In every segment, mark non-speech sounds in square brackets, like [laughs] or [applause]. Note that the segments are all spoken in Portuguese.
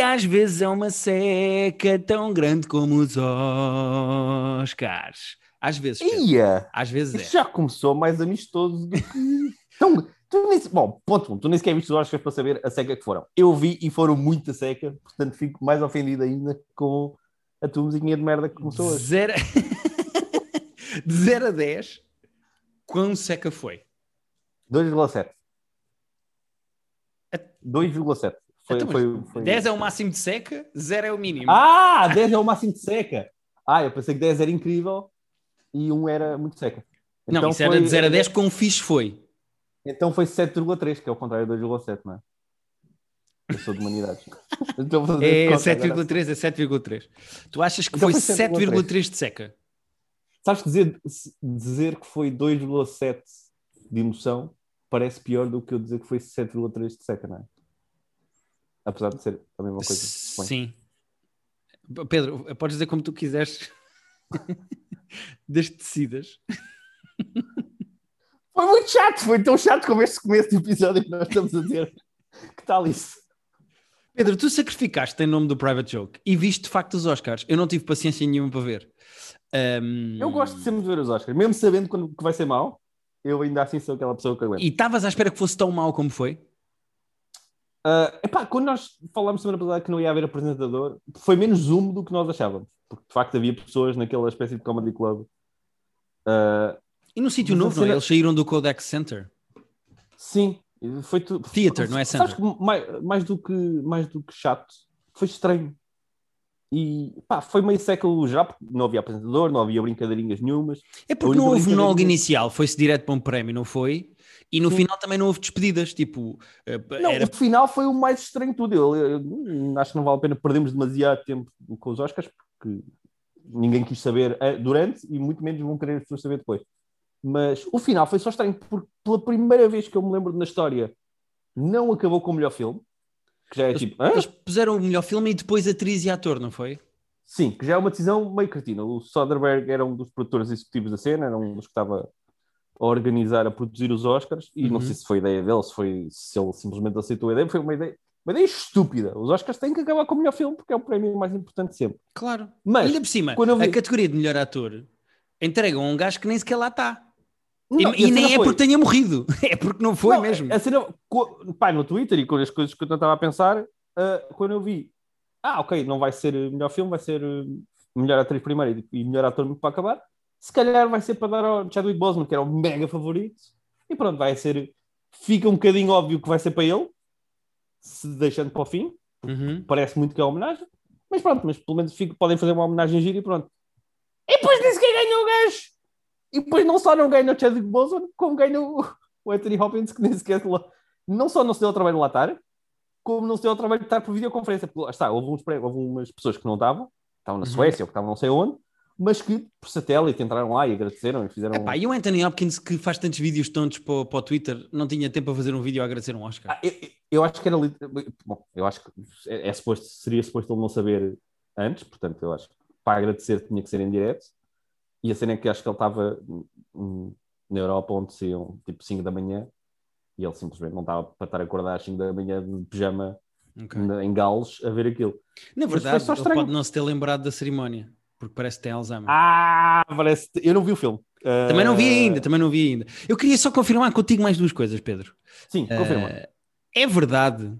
que às vezes é uma seca tão grande como os Oscars. Às vezes. Ia! Às vezes Isso é. já começou mais amistoso do que. [laughs] Então, tu nem... Bom, ponto um, tu nem sequer viste os Oscars para saber a seca que foram. Eu vi e foram muito a seca, portanto fico mais ofendido ainda com a tua musiquinha de merda que começou hoje. Zero... [laughs] de 0 a 10, quão seca foi? 2,7. A- 2,7. Foi, Então, foi, foi... 10 é o máximo de seca, 0 é o mínimo. Ah, 10 é o máximo de seca. Ah, eu pensei que 10 era incrível e 1 era muito seca. não, Então isso era de 0 a 10, quão fixe foi? Então foi 7,3, que é o contrário de 2,7, não é? Eu sou de humanidades. [laughs] Então, É conta agora. 7,3, é 7,3. Tu achas que Então foi foi 7,3 de seca? Sabes dizer, dizer que foi 2,7 de emoção parece pior do que eu dizer que foi 7,3 de seca, não é? Apesar de ser a mesma coisa. Sim. Pedro, podes dizer como tu quiseres. Desde que decidas. Foi muito chato, foi tão chato como este começo de episódio que nós estamos a dizer. [laughs] Que tal isso? Pedro, tu sacrificaste em nome do Private Joke e viste de facto os Oscars. Eu não tive paciência nenhuma para ver. Ahm, Eu gosto de sempre de ver os Oscars, mesmo sabendo quando, que vai ser mau, eu ainda assim sou aquela pessoa que aguenta. E estavas à espera que fosse tão mau como foi? Ah, epá, quando nós falámos semana passada que não ia haver apresentador, foi menos zoom do que nós achávamos, porque de facto havia pessoas naquela espécie de comedy club. Ah, E no sítio novo, é? cena- Eles saíram do Codex Center. sim, foi tudo. Theater, não é Sabes center? que mais, mais, do que, mais do que chato, foi estranho. E pá, foi meio século já, porque não havia apresentador, não havia brincadeirinhas nenhumas. É porque não houve monólogo inicial, foi-se direto para um prémio, não foi? E no Sim. final também não houve despedidas, tipo, eh, Não, era o final foi o mais estranho de tudo. Eu, eu- eu acho que não vale a pena perdermos demasiado tempo com os Oscars, porque ninguém quis saber eh, durante e muito menos vão querer as pessoas saber depois. Mas o final foi só estranho, porque pela primeira vez que eu me lembro na história, não acabou com o melhor filme, que já é Eles- tipo, hã? Eles puseram o melhor filme e depois atriz e ator, não foi? sim, que já é uma decisão meio cretina. O Soderbergh era um dos produtores executivos da cena, era um dos que estava a organizar, a produzir os Oscars, e não Uhum. sei se foi ideia dele, se, foi, se ele simplesmente aceitou a ideia, foi uma ideia, uma ideia estúpida. Os Oscars têm que acabar com o melhor filme, porque é o prémio mais importante de sempre. Claro. Mas, Ainda por cima, vi- a categoria de melhor ator entregam a um gajo que nem sequer lá está. E, Não, e cena nem é foi- porque tenha morrido, [laughs] é porque não foi Não, mesmo. A cena, pá, no Twitter e com as coisas que eu estava a pensar, ah, quando eu vi, ah, ok, não vai ser melhor filme, vai ser eh, melhor atriz primeiro e, e melhor ator para acabar. Se calhar vai ser para dar ao Chadwick Boseman, que era o mega favorito, e pronto, vai ser. Fica um bocadinho óbvio que vai ser para ele, se deixando para o fim. Uhum. Parece muito que é uma homenagem, mas pronto, mas pelo menos fica- podem fazer uma homenagem gira e pronto. E depois nem sequer ganhou o gajo! E depois não só não ganha o Chadwick Boseman, como ganha o, o Anthony Hopkins, que nem sequer lá, não só não se deu ao trabalho de lá estar, como não se deu ao trabalho de estar por videoconferência. Porque lá está, houve, uns, houve umas pessoas que não estavam, estavam na Uhum. Suécia ou que estavam não sei onde, mas que por satélite entraram lá e agradeceram e fizeram. Epá, e o Anthony Hopkins, que faz tantos vídeos tontos para, o- para o Twitter, não tinha tempo a fazer um vídeo a agradecer um Oscar. Ah, eu, eu acho que era. Bom, eu acho que é, é suposto, seria suposto ele não saber antes, portanto, eu acho que para agradecer tinha que ser em direto. E a cena é que acho que ele estava hum, na Europa, onde saíam tipo 5 da manhã, e ele simplesmente não estava para estar acordado às 5 da manhã de pijama Ok. na- em Gales a ver aquilo. Na verdade, ele pode não se ter lembrado da cerimónia, porque parece que tem Alzheimer. Ah, parece. Eu não vi o filme. Também não vi Ah, ainda, também não vi ainda. Eu queria só confirmar contigo mais duas coisas, Pedro. Sim, confirma. Eh, é verdade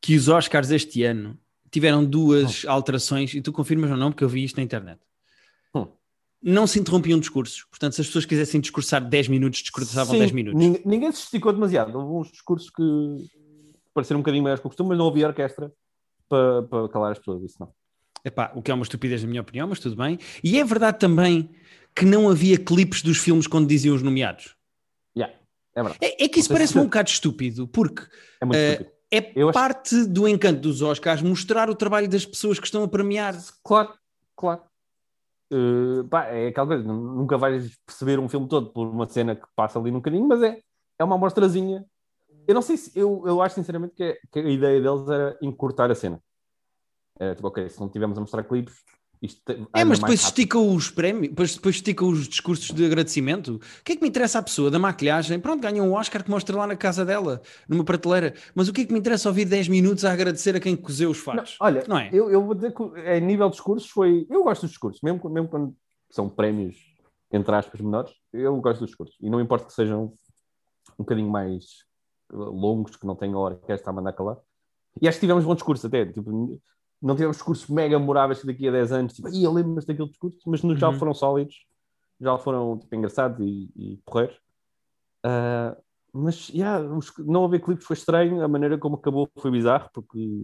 que os Oscars este ano tiveram duas alterações, e tu confirmas ou não, porque eu vi isto na internet. Hum. Não se interrompiam discursos. Portanto, se as pessoas quisessem discursar 10 minutos, discursavam Sim, 10 minutos. Ninguém, ninguém se esticou demasiado. Houve uns discursos que pareceram um bocadinho maiores que o costume, mas não havia orquestra para, para calar as pessoas. Isso não. Epá, o que é uma estupidez na minha opinião, mas tudo bem. E é verdade também que não havia clipes dos filmes quando diziam os nomeados. Yeah, é verdade. É, é que isso Não sei parece se- um bocado estúpido, porque [laughs] É muito Eh, estúpido. é Eu acho- parte do encanto dos Oscars mostrar o trabalho das pessoas que estão a premiar. Claro, claro. Uh, pá, é aquela coisa, nu- nunca vais perceber um filme todo por uma cena que passa ali num bocadinho, mas é, é uma amostrazinha. Eu não sei se, eu, eu acho sinceramente que, é- que a ideia deles era encurtar a cena. Era tipo, ok, se não tivermos a mostrar clipes É, mas depois estica os prémios, depois, depois estica os discursos de agradecimento. O que é que me interessa a pessoa da maquilhagem? Pronto, ganha um Oscar que mostra lá na casa dela, numa prateleira. Mas o que é que me interessa ouvir 10 minutos a agradecer a quem cozeu os Não, fatos? olha, Não é? eu, eu vou dizer que em nível de discursos foi. Eu gosto dos discursos, mesmo, mesmo quando são prémios, entre aspas, menores, eu gosto dos discursos. E não importa que sejam um bocadinho mais uh, longos, que não tenham a orquestra a mandar calar. E acho que tivemos bom discurso até. Tipo, não tivemos discursos mega memoráveis que daqui a 10 anos, tipo, "Ih, eu lembro-me daquele discurso, mas Uhum. foram sólidos, já foram tipo, engraçados e, e porreiros. Ah, mas yeah, os- não haver clipes foi estranho, a maneira como acabou foi bizarro, porque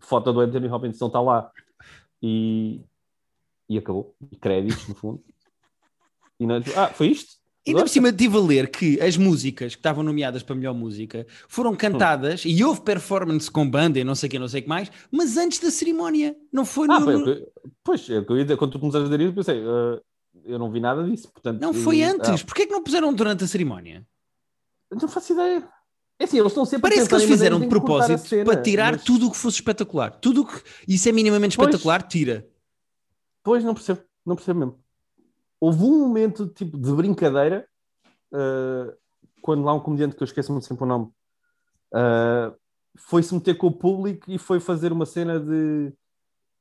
foto do Anthony Hopkins não está lá e, e acabou. E créditos, no fundo. E não, ah, foi isto? Ainda por cima estive a ler que as músicas que estavam nomeadas para melhor música foram cantadas e houve performance com banda e não sei o que, não sei o que mais, mas antes da cerimónia. Não foi Ah, no- foi, o que- pois, é quando tu começaste a dizer isso, eu pensei, ah, eu não vi nada disso. Portanto, Não foi eu- antes. Porquê é que não puseram durante a cerimónia? ah, não faço ideia. É assim, eles estão sempre a Parece que eles fizeram de propósito cena, para tirar mas- tudo o que fosse espetacular. Tudo o que isso é minimamente Pois. espetacular, tira. Pois, não percebo, não percebo mesmo. Houve um momento tipo de brincadeira uh, quando lá um comediante que eu esqueço muito sempre o nome uh, foi-se meter com o público e foi fazer uma cena de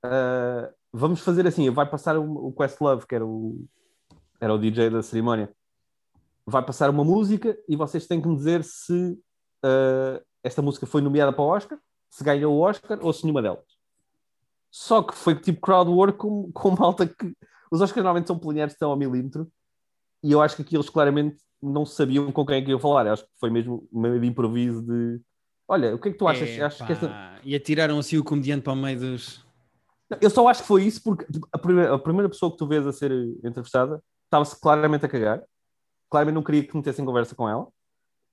uh, vamos fazer assim, vai passar o, o Questlove, que era o, era o DJ da cerimónia, vai passar uma música e vocês têm que me dizer se esta música foi nomeada para o Oscar, se ganhou o Oscar ou se nenhuma delas. Só que foi tipo crowd work com, com malta que. Os Oscars normalmente são planeados estão ao milímetro e eu acho que aqui eles claramente não sabiam com quem é que iam falar. Eu acho que foi mesmo meio de improviso de. Olha, o que é que tu achas? Achas que esta... E atiraram assim o comediante para o meio dos. Eu só acho que foi isso porque a primeira, a primeira pessoa que tu vês a ser entrevistada estava-se claramente a cagar. Claramente não queria que metessem conversa com ela.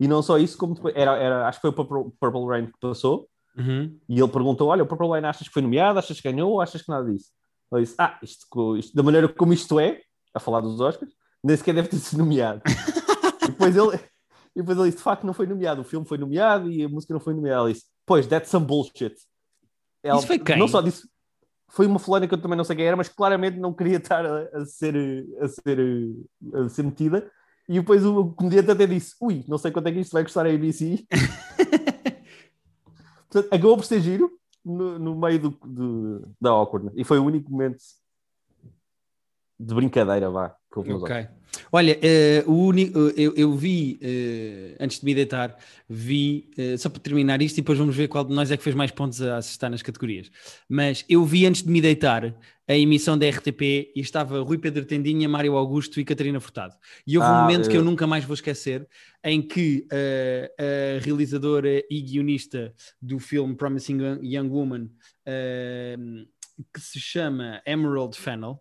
E não só isso, como depois, era, era, acho que foi o Purple, Purple Rain que passou. Uhum. E ele perguntou: Olha, o Purple Rain achas que foi nomeado? Achas que ganhou? Ou achas que nada disso? Ele disse: Ah, isto, isto- da maneira como isto é, a falar dos Oscars, nem sequer deve ter [laughs] sido nomeado. e, depois ele, e depois ele disse: De facto, não foi nomeado. O filme foi nomeado e a música não foi nomeada. Ele disse: Pois, that's some bullshit. Ela, Isso foi quem? Não só disse. Foi uma fulana que eu também não sei quem era, mas claramente não queria estar a, a ser, a, ser, a ser metida. E depois o comediante até disse: Ui, não sei quanto é que isto vai custar a ABC. [laughs] Portanto, acabou por ser giro no, no meio do, do- da awkwardness. E foi o único momento de brincadeira, vá. Ok. Olha, eh, o uni- eu, eu vi, eh, antes de me deitar, vi, eh, só para terminar isto e depois vamos ver qual de nós é que fez mais pontos a acertar nas categorias. Mas eu vi antes de me deitar a emissão da RTP e estava Rui Pedro Tendinha, Mário Augusto e Catarina Furtado. E houve um Ah, momento que eu eu- nunca mais vou esquecer, em que eh, a realizadora e guionista do filme Promising Young Woman, eh, que se chama Emerald Fennel,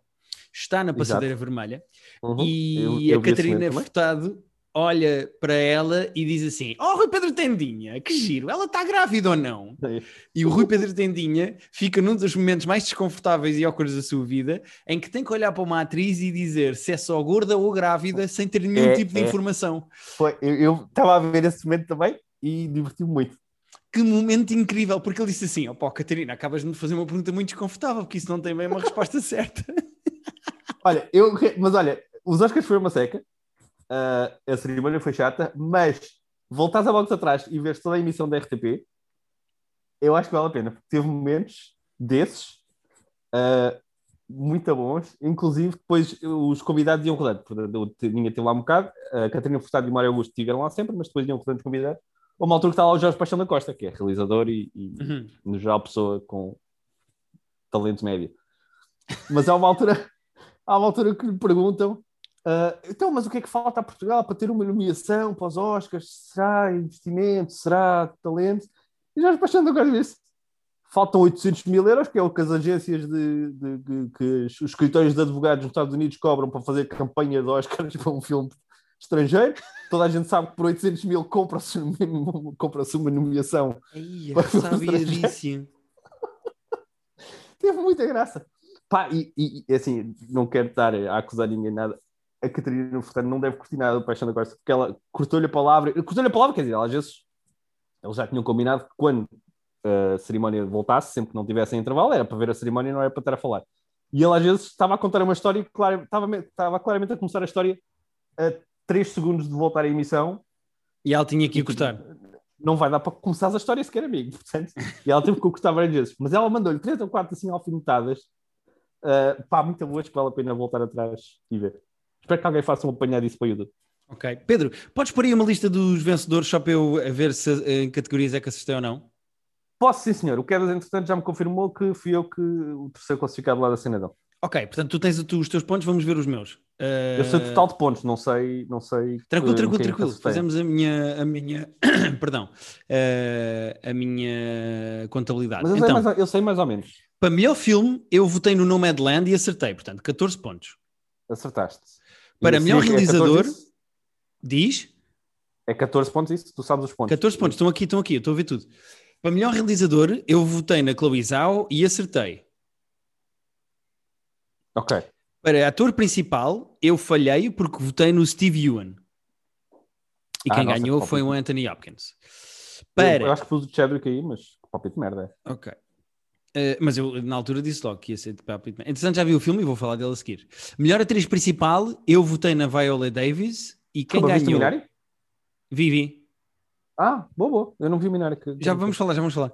está na passadeira vermelha Uhum. e Eu- eu a Catarina. Furtado olha para ela e diz assim: Oh, Rui Pedro Tendinha, que giro, ela está grávida ou não? [laughs] E o Rui Pedro Tendinha fica num dos momentos mais desconfortáveis e awkwards da sua vida, em que tem que olhar para uma atriz e dizer se é só gorda ou grávida sem ter nenhum É, tipo de é. informação. Foi, eu estava a ver esse momento também e diverti-me muito. Que momento incrível, porque ele disse assim: Oh, pá, Catarina, acabas de me fazer uma pergunta muito desconfortável, porque isso não tem bem uma resposta [laughs] certa. Olha, eu, mas olha, os Oscars foi uma seca, ah, a cerimónia foi chata, mas voltares a volta atrás e vês toda a emissão da RTP, eu acho que vale a pena, porque teve momentos desses ah, muito bons, inclusive depois os convidados iam rodando, portanto, eu tinha teve lá um bocado, a Catarina Furtado e o Mário Augusto estiveram lá sempre, mas depois iam rodando os convidados. Uma altura que está lá o Jorge Paixão da Costa, que é realizador e, e Uhum. no geral pessoa com talento médio. Mas há uma altura, há uma altura que lhe perguntam ah, então, mas o que é que falta a Portugal para ter uma nomeação para os Oscars? Será investimento? Será talento? E já Paixão agora disse faltam 800 mil euros, que é o que as agências de, de- de- que os escritórios de advogados nos Estados Unidos cobram para fazer campanha de Oscars [laughs] para um filme estrangeiro. Toda a gente sabe que por 800 mil compra-se compra-se uma nomeação Ai, Para eu sabia disso. [laughs] teve muita graça. Pá, e, e- assim, não quero estar a acusar ninguém nada. A Catarina Furtado não deve curtir nada do Paixão da Costa, porque ela cortou-lhe a palavra. Cortou-lhe a palavra, quer dizer, ela, às vezes eles já tinham combinado que quando a cerimónia voltasse, sempre que não tivesse intervalo, era para ver a cerimónia não era para estar a falar. E ele às vezes estava a contar uma história, claro, estava, estava claramente a começar a história a 3 segundos de voltar à emissão. E ela tinha que encostar. Não vai dar para começar a história sequer, amigo. [laughs] Portanto, e ela teve que encostar várias vezes. Mas ela mandou-lhe 3 ou 4 assim alfinetadas. Uh, pá, muito boas que vale a pena voltar atrás e ver. Espero que alguém faça um apanhado disso para o YouTube. Ok. Pedro, podes pôr aí uma lista dos vencedores só para eu ver se em categorias é que acertei ou não? Posso, sim, senhor. O Quedas, entretanto, já me confirmou que fui eu que o terceiro classificado lá da cena dele. Ok, portanto, tu tens os teus pontos, vamos ver os meus. Uh... Eu sei o total de pontos, não sei. Não sei tranquilo, tranquilo, tranquilo. Fazemos a minha. A minha [coughs] perdão. Uh, a minha contabilidade. Mas eu, então, sei mais, eu sei mais ou menos. Para melhor filme, eu votei no Nomadland e acertei, portanto, 14 pontos. Acertaste. Para melhor é realizador, é diz. É 14 pontos isso? Tu sabes os pontos. 14 pontos, estão aqui, estão aqui, eu estou a ver tudo. Para melhor realizador, eu votei na Chloe Zhao e acertei. Ok. Para ator principal, eu falhei porque votei no Steve Ewan. E ah, quem nossa, ganhou foi o Anthony Hopkins. Para... Eu, eu, acho que pus o Chadwick aí, mas que palpite de merda é. Ok. Uh, mas eu na altura disse logo que ia ser de palpite. Entretanto, já vi o filme e vou falar dele a seguir. Melhor atriz principal, eu votei na Viola Davis e quem Como, ganhou. Vivi. Ah, boa, boa. Eu não vi Minari. Que... Já vamos falar, já vamos falar.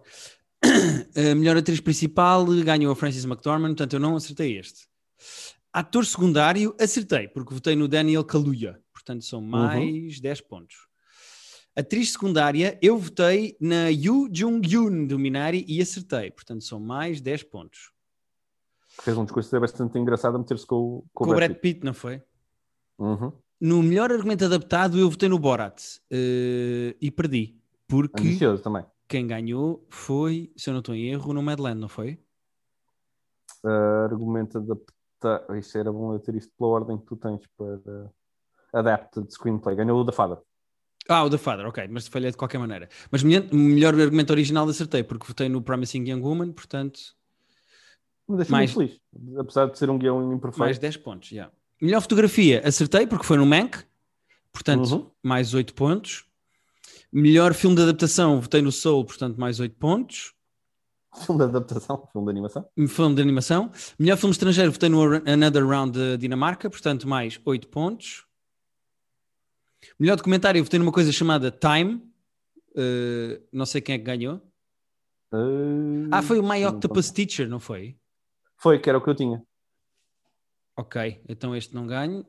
A [coughs] melhor atriz principal ganhou a Frances McDormand, portanto eu não acertei este. Ator secundário, acertei, porque votei no Daniel Kaluuya, portanto são uhum. mais uhum. 10 pontos. Atriz secundária, eu votei na Yu Jung-yoon do Minari e acertei, portanto são mais 10 pontos. Fez um discurso bastante engraçado a meter-se com, com, com o Brad Pitt. Pitt, não foi? Uhum. No melhor argumento adaptado, eu votei no Borat uh, e perdi. Porque Ambicioso também. quem ganhou foi, se eu não estou em erro, no Madland, não foi? Uh, argumento adaptado. Isto era bom eu ter isto pela ordem que tu tens para Adapted Screenplay. Ganhou o The Father. Ah, o The Father, ok, mas falhei de qualquer maneira. Mas melhor argumento original acertei, porque votei no Promising Young Woman, portanto. Me deixa mais... muito feliz, apesar de ser um guião imperfeito. Mais 10 pontos, já. Yeah. Melhor fotografia, acertei porque foi no Mank, portanto, uhum. mais 8 pontos. Melhor filme de adaptação, votei no Soul, portanto, mais 8 pontos. Filme de adaptação, filme de animação. Filme de animação. Melhor filme estrangeiro, votei no Another Round de Dinamarca, portanto, mais 8 pontos. Melhor documentário, votei numa coisa chamada Time. Uh, não sei quem é que ganhou. Uh, ah, foi o My Octopus Teacher, não foi? Foi, que era o que eu tinha. Ok, então este não ganho.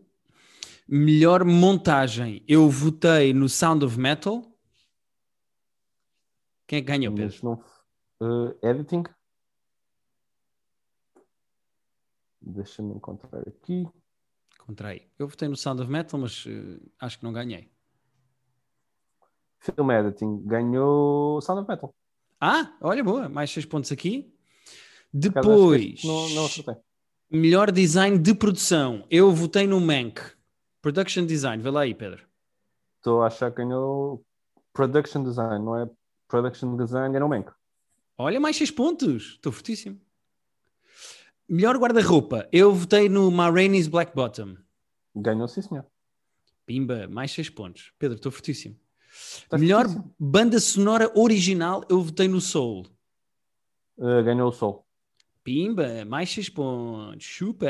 Melhor montagem. Eu votei no Sound of Metal. Quem é que ganhou, Pedro? Não, uh, editing. Deixa-me encontrar aqui. Encontrei. Eu votei no Sound of Metal, mas uh, acho que não ganhei. Film Editing ganhou Sound of Metal. Ah, olha, boa. Mais 6 pontos aqui. Depois. Não, não. Melhor design de produção. Eu votei no Mank. Production Design. Vê lá aí, Pedro. Estou a achar que ganhou Production Design, não é? Production Design ganhou Mank. Olha, mais 6 pontos. Estou fortíssimo. Melhor guarda-roupa. Eu votei no Ma Rainey's Black Bottom. Ganhou, sim, senhor. Pimba, mais 6 pontos. Pedro, estou fortíssimo. Estás Melhor fortíssimo. banda sonora original. Eu votei no Soul. Uh, ganhou o Soul. Pimba, mais 6 pontos. Chupa.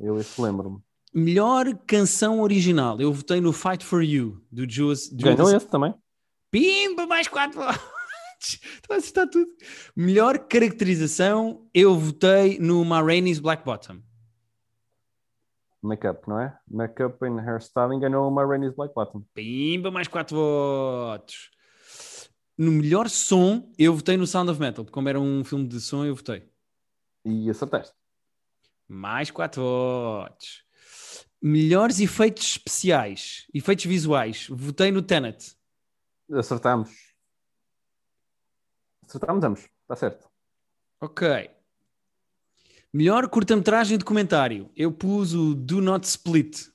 Eu esse lembro-me. Melhor canção original. Eu votei no Fight for You, do Juice. Ganhou esse também. Pimba, mais 4 pontos. Estou a acertar tudo. Melhor caracterização. Eu votei no Ma Rainey's Black Bottom. Makeup, não é? Makeup and hairstyling ganhou o Ma Rainey's Black Bottom. Pimba, mais 4 votos. No melhor som, eu votei no Sound of Metal. Como era um filme de som, eu votei. E acertaste. Mais 4 votos. Melhores efeitos especiais, efeitos visuais. Votei no Tenet. Acertamos. Acertamos ambos. Está certo. Ok. Melhor curta-metragem de comentário. Eu pus o Do Not Split.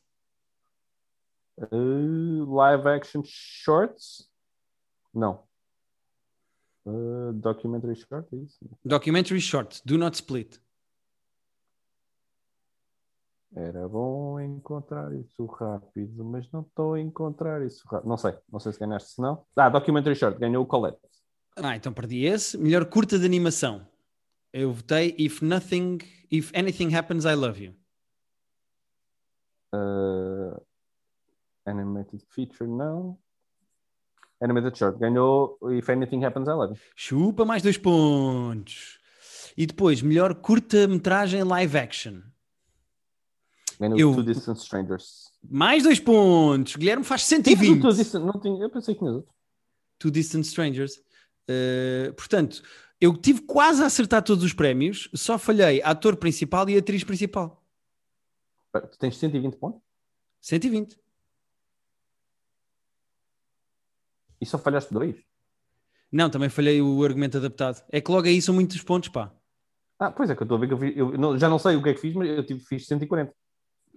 Uh, live action shorts? Não. Uh, documentary short, é isso? Documentary short, do not split. Era bom encontrar isso rápido, mas não estou a encontrar isso rápido. Não sei, não sei se ganhaste, se não. Ah, documentary short, ganhou o Colette. Ah, então perdi esse. Melhor curta de animação. Eu votei If Nothing, If Anything Happens, I Love You. Uh, animated feature, não. Animated short. Ganhou If Anything Happens, I Love You. Chupa mais dois pontos. E depois, melhor curta-metragem live action. Ganhou Eu- Two Distant Strangers. Mais dois pontos. Guilherme faz Sim, 120. Two Distant- não tinha, eu pensei que tinha outro. Two Distant Strangers. Uh, portanto, eu tive quase a acertar todos os prémios, só falhei ator principal e atriz principal. Tu tens 120 pontos 120. e só falhaste dois. Não, também falhei o argumento adaptado. É que logo aí são muitos pontos, pá. Ah, pois é que eu estou a ver que eu, fiz, eu não- já não sei o que é que fiz, mas eu tive, fiz 140.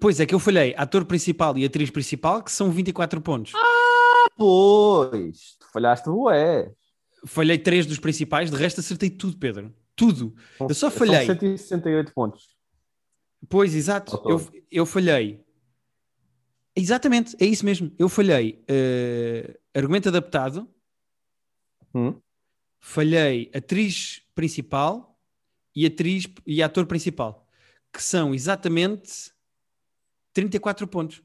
Pois é que eu falhei ator principal e atriz principal, que são 24 pontos. Ah, pois! Tu falhaste, ué. Falhei três dos principais, de resto acertei tudo, Pedro. Tudo. São- Eu só são falhei. 168 pontos. Pois, exato. Eu, eu falhei. Exatamente, é isso mesmo. Eu falhei eh, argumento adaptado, Hum? falhei atriz principal e atriz e ator principal, que são exatamente 34 pontos.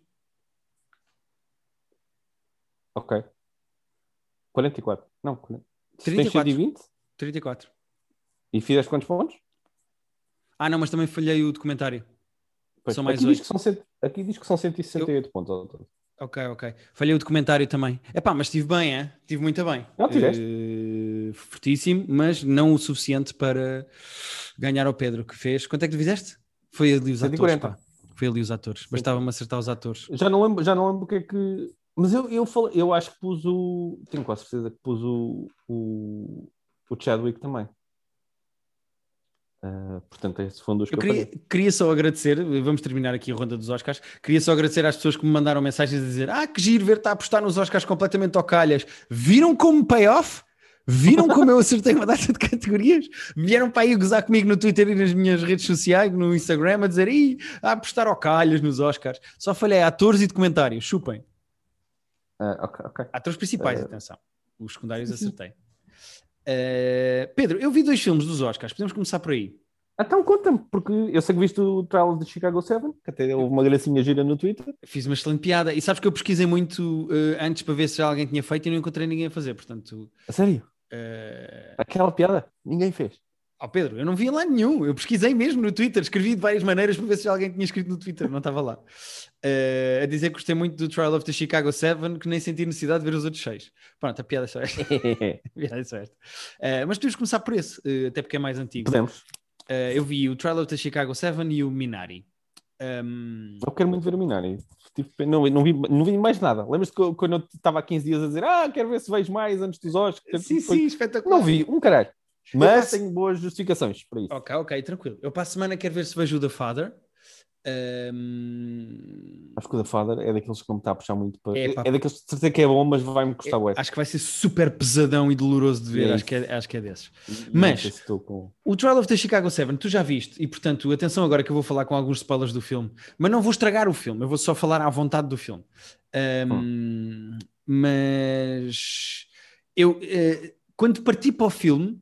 Ok. 44. Não, 40. Se tens 34. 120 34. e fizeste quantos pontos? Ah, não, mas também falhei o documentário. Pois, São mais aqui, diz oito. que são aqui diz que são 168 pontos. ao todo. Ok, ok. Falhei o documentário também. Epá, mas estive bem, é? Estive muito bem. Não, tiveste. Eh, fortíssimo, mas não o suficiente para ganhar ao Pedro, que fez. Quanto é que tu fizeste? Foi ali os 140. atores, pá. Foi ali os atores. Bastava-me acertar os atores. Já não lembro, já não lembro o que é que. Mas eu, eu, falei, eu acho que pus o. Tenho quase certeza que pus o, o, o Chadwick também. Ah, portanto, esse foi um dos que Eu eu queria, falhei. queria só agradecer, vamos terminar aqui a ronda dos Oscars. Queria só agradecer às pessoas que me mandaram mensagens a dizer: Ah, que giro ver-te a apostar nos Oscars completamente ao calhas. Viram como payoff? Viram como eu acertei uma data de categorias? Vieram para aí gozar comigo no Twitter e nas minhas redes sociais, no Instagram, a dizer: Ih, a apostar ao calhas nos Oscars. Só falhei atores e documentários, chupem. Ah, ok, ok. Atores principais, Eh, atenção. Os secundários acertei. Eh, Pedro, eu vi dois filmes dos Oscars, podemos começar por aí. Então conta-me, porque eu sei que viste o Trial de Chicago 7, que até houve uma gracinha gira no Twitter. Fiz uma excelente piada. E sabes que eu pesquisei muito eh, antes para ver se alguém tinha feito e não encontrei ninguém a fazer. Portanto, A sério? eh, Aquela piada? Ninguém fez. Ó Pedro, eu não vi lá nenhum. Eu pesquisei mesmo no Twitter, escrevi de várias maneiras para ver se alguém tinha escrito no Twitter, não estava lá. Eh, a dizer que gostei muito do Trial of the Chicago 7, que nem senti necessidade de ver os outros seis. Pronto, a piada é só esta. [laughs] Piada é só esta. Eh, mas podemos começar por esse, eh, até porque é mais antigo. Podemos. Eu vi o Trial of the Chicago 7 e o Minari. Um, Eu quero muito ver o Minari. Pena- Não, não, vi, não vi mais nada. Lembras-te quando eu estava há 15 dias a dizer ah, quero ver se vejo mais antes dos Oscars? sim, sim, espetacular. Não vi, um caralho. Mas tenho boas justificações para isso. Ok, ok, tranquilo. Eu para a semana quero ver se vejo o The Father. Um, Acho que o The Father é daqueles que não me está a puxar muito para. É, É, pá. daqueles que de certeza que é bom, mas vai-me custar o acho que vai ser super pesadão e doloroso de ver. É acho, que é, acho que é desses. Não mas- com. O Trial of the Chicago 7, tu já viste, e portanto, atenção agora que eu vou falar com alguns spoilers do filme, mas não vou estragar o filme, eu vou só falar à vontade do filme. Um, Mas eu, eh, quando parti para o filme,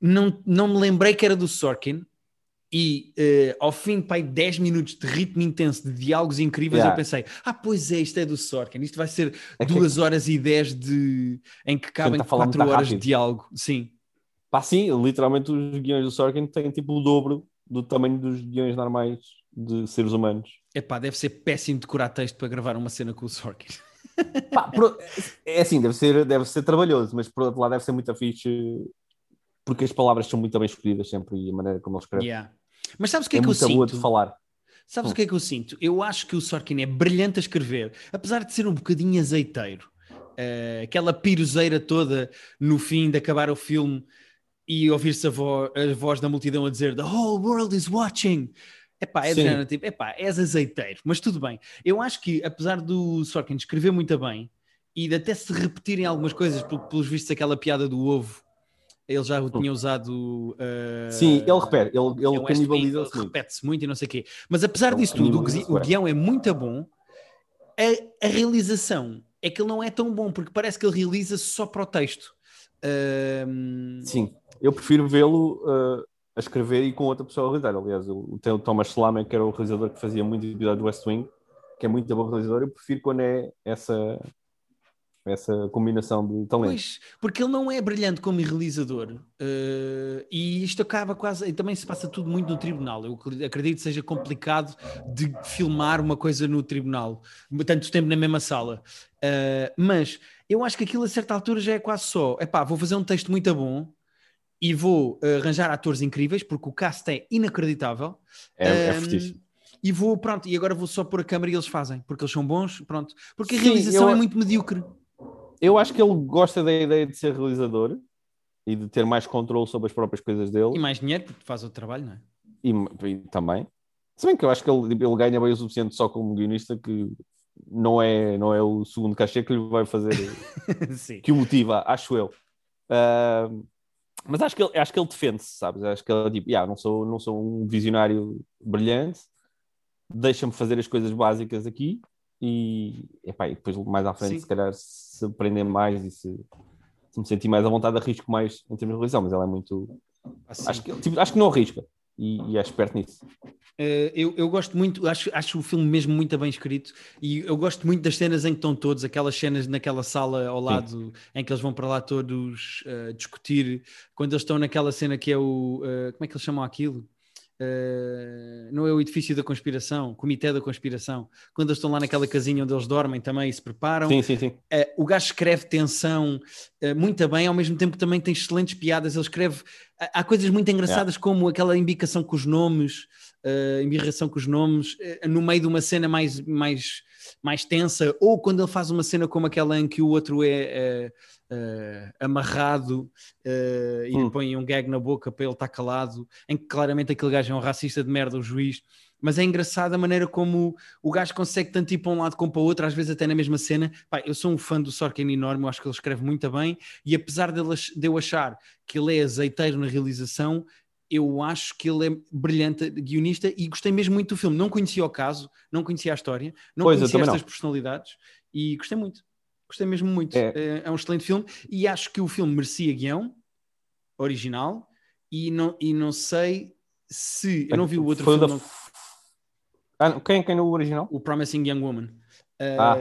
não, não me lembrei que era do Sorkin. E eh, ao fim de pai, 10 minutos de ritmo intenso, de diálogos incríveis, Yeah. eu pensei: ah, pois é, isto é do Sorkin, isto vai ser É que- 2 horas e 10 de em que cabem tá a falar 4 muito horas rápido. de diálogo. Sim, Pá, sim, literalmente os guiões do Sorkin têm tipo o dobro do tamanho dos guiões normais de seres humanos. Epá, deve ser péssimo decorar texto para gravar uma cena com o Sorkin. Pá, por- é assim, deve ser, deve ser trabalhoso, mas por outro lado deve ser muito fixe porque as palavras são muito bem escolhidas sempre e a maneira como ele escreve Yeah. Mas sabes o que é, é que eu muito boa de sinto? falar. Sabes Hum. o que é que eu sinto? Eu acho que o Sorkin é brilhante a escrever, apesar de ser um bocadinho azeiteiro. Eh, aquela piruzeira toda no fim de acabar o filme e ouvir-se a, vo- a voz da multidão a dizer The whole world is watching. Epá, é de género, tipo, epá, és azeiteiro, mas tudo bem. Eu acho que, apesar do Sorkin escrever muito bem e de até se repetirem algumas coisas, pel- pelos vistos, aquela piada do ovo, ele já o tinha usado. eh, Sim, ele repete, ele, em ele West Wing, canibaliza-se muito. repete-se muito e não sei o quê. Mas apesar Ele disso tudo, o, bué. guião é muito bom. A, a realização é que ele não é tão bom, porque parece que ele realiza só para o texto. Ahm, Sim, eu prefiro vê-lo uh, a escrever e com outra pessoa a realizar. Aliás, o, o Thomas Slamen, que era o realizador que fazia muito episódio do West Wing, que é muito bom realizador. Eu prefiro quando é essa, essa combinação de talentos. Pois, porque ele não é brilhante como realizador uh, e isto acaba quase, e também se passa tudo muito no tribunal. Eu acredito que seja complicado de filmar uma coisa no tribunal, tanto tempo na mesma sala. Uh, mas eu acho que aquilo a certa altura já é quase só, epá, vou fazer um texto muito bom e vou uh, arranjar atores incríveis, porque o cast é inacreditável. É, um, é fortíssimo. E vou, pronto, e agora vou só pôr a câmera e eles fazem, porque eles são bons, pronto. Porque a Sim, realização eu... é muito medíocre eu acho que ele gosta da ideia de ser realizador e de ter mais controle sobre as próprias coisas dele. E mais dinheiro, porque faz o trabalho, não é? E, e, também. Se bem que eu acho que ele, ele ganha bem o suficiente só como guionista que não é, não é o segundo cachê que lhe vai fazer [laughs] que o motiva, acho eu. Uh, mas acho que ele, acho que ele defende-se, sabes? Acho que ele tipo, yeah, não, sou, não sou um visionário brilhante, deixa-me fazer as coisas básicas aqui e, epá, e depois mais à frente, Sim. se calhar, se aprender mais e se, se me sentir mais à vontade, arrisco mais em termos de realização, mas ela é muito. Assim. Acho, que, tipo, acho que não arrisca e, e é esperto nisso. Uh, eu, eu gosto muito, acho, acho o filme mesmo muito bem escrito e eu gosto muito das cenas em que estão todos, aquelas cenas naquela sala ao lado Sim. em que eles vão para lá todos uh, discutir, quando eles estão naquela cena que é o. Uh, como é que eles chamam aquilo? Uh, não é o edifício da conspiração, comitê da conspiração, quando eles estão lá naquela casinha onde eles dormem também e se preparam. Sim, sim, sim. Uh, o gajo escreve tensão uh, muito bem, ao mesmo tempo também tem excelentes piadas. Ele escreve. Há coisas muito engraçadas, yeah. como aquela imbicação com os nomes, uh, embirração com os nomes, no meio de uma cena mais, mais, mais tensa, ou quando ele faz uma cena como aquela em que o outro é uh, amarrado uh, e hum. põe um gag na boca para ele estar calado, em que claramente aquele gajo é um racista de merda, o juiz. Mas é engraçado a maneira como o gajo consegue tanto ir para um lado como para o outro, às vezes até na mesma cena. Pai, eu sou um fã do Sorkin enorme, eu acho que ele escreve muito bem, e apesar de eu achar que ele é azeiteiro na realização, eu acho que ele é brilhante guionista e gostei mesmo muito do filme. Não conhecia o caso, não conhecia a história, não pois, conhecia estas não. personalidades e gostei muito. Gostei mesmo muito. É. é. é um excelente filme e acho que o filme merecia guião original e não, e não sei se. Eu não vi o outro Foi filme. Da... Ah, quem, quem no original? O Promising Young Woman. Uh, ah.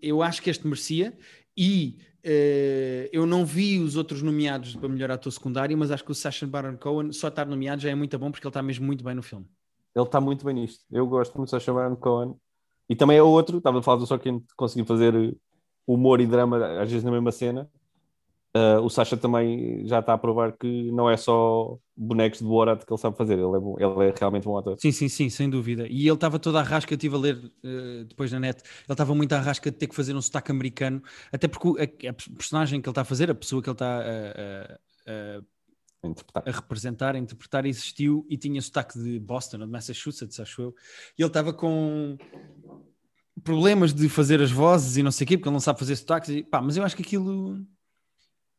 Eu acho que este merecia e uh, eu não vi os outros nomeados para melhor ator secundário, mas acho que o Sacha Baron Cohen só estar nomeado já é muito bom porque ele está mesmo muito bem no filme. Ele está muito bem nisto. Eu gosto muito do Sacha Baron Cohen. E também é outro, estava a falar do só quem conseguiu fazer humor e drama, às vezes na mesma cena. Uh, o Sasha também já está a provar que não é só bonecos de Borat que ele sabe fazer, ele é, bom, ele é realmente bom ator. Sim, sim, sim, sem dúvida. E ele estava toda a rasca, eu estive a ler uh, depois na net, ele estava muito à rasca de ter que fazer um sotaque americano, até porque a, a personagem que ele está a fazer, a pessoa que ele está a, a, a, representar, a interpretar, existiu e tinha sotaque de Boston ou de Massachusetts, acho eu. E ele estava com problemas de fazer as vozes e não sei o quê, porque ele não sabe fazer sotaques. E, pá, mas eu acho que aquilo.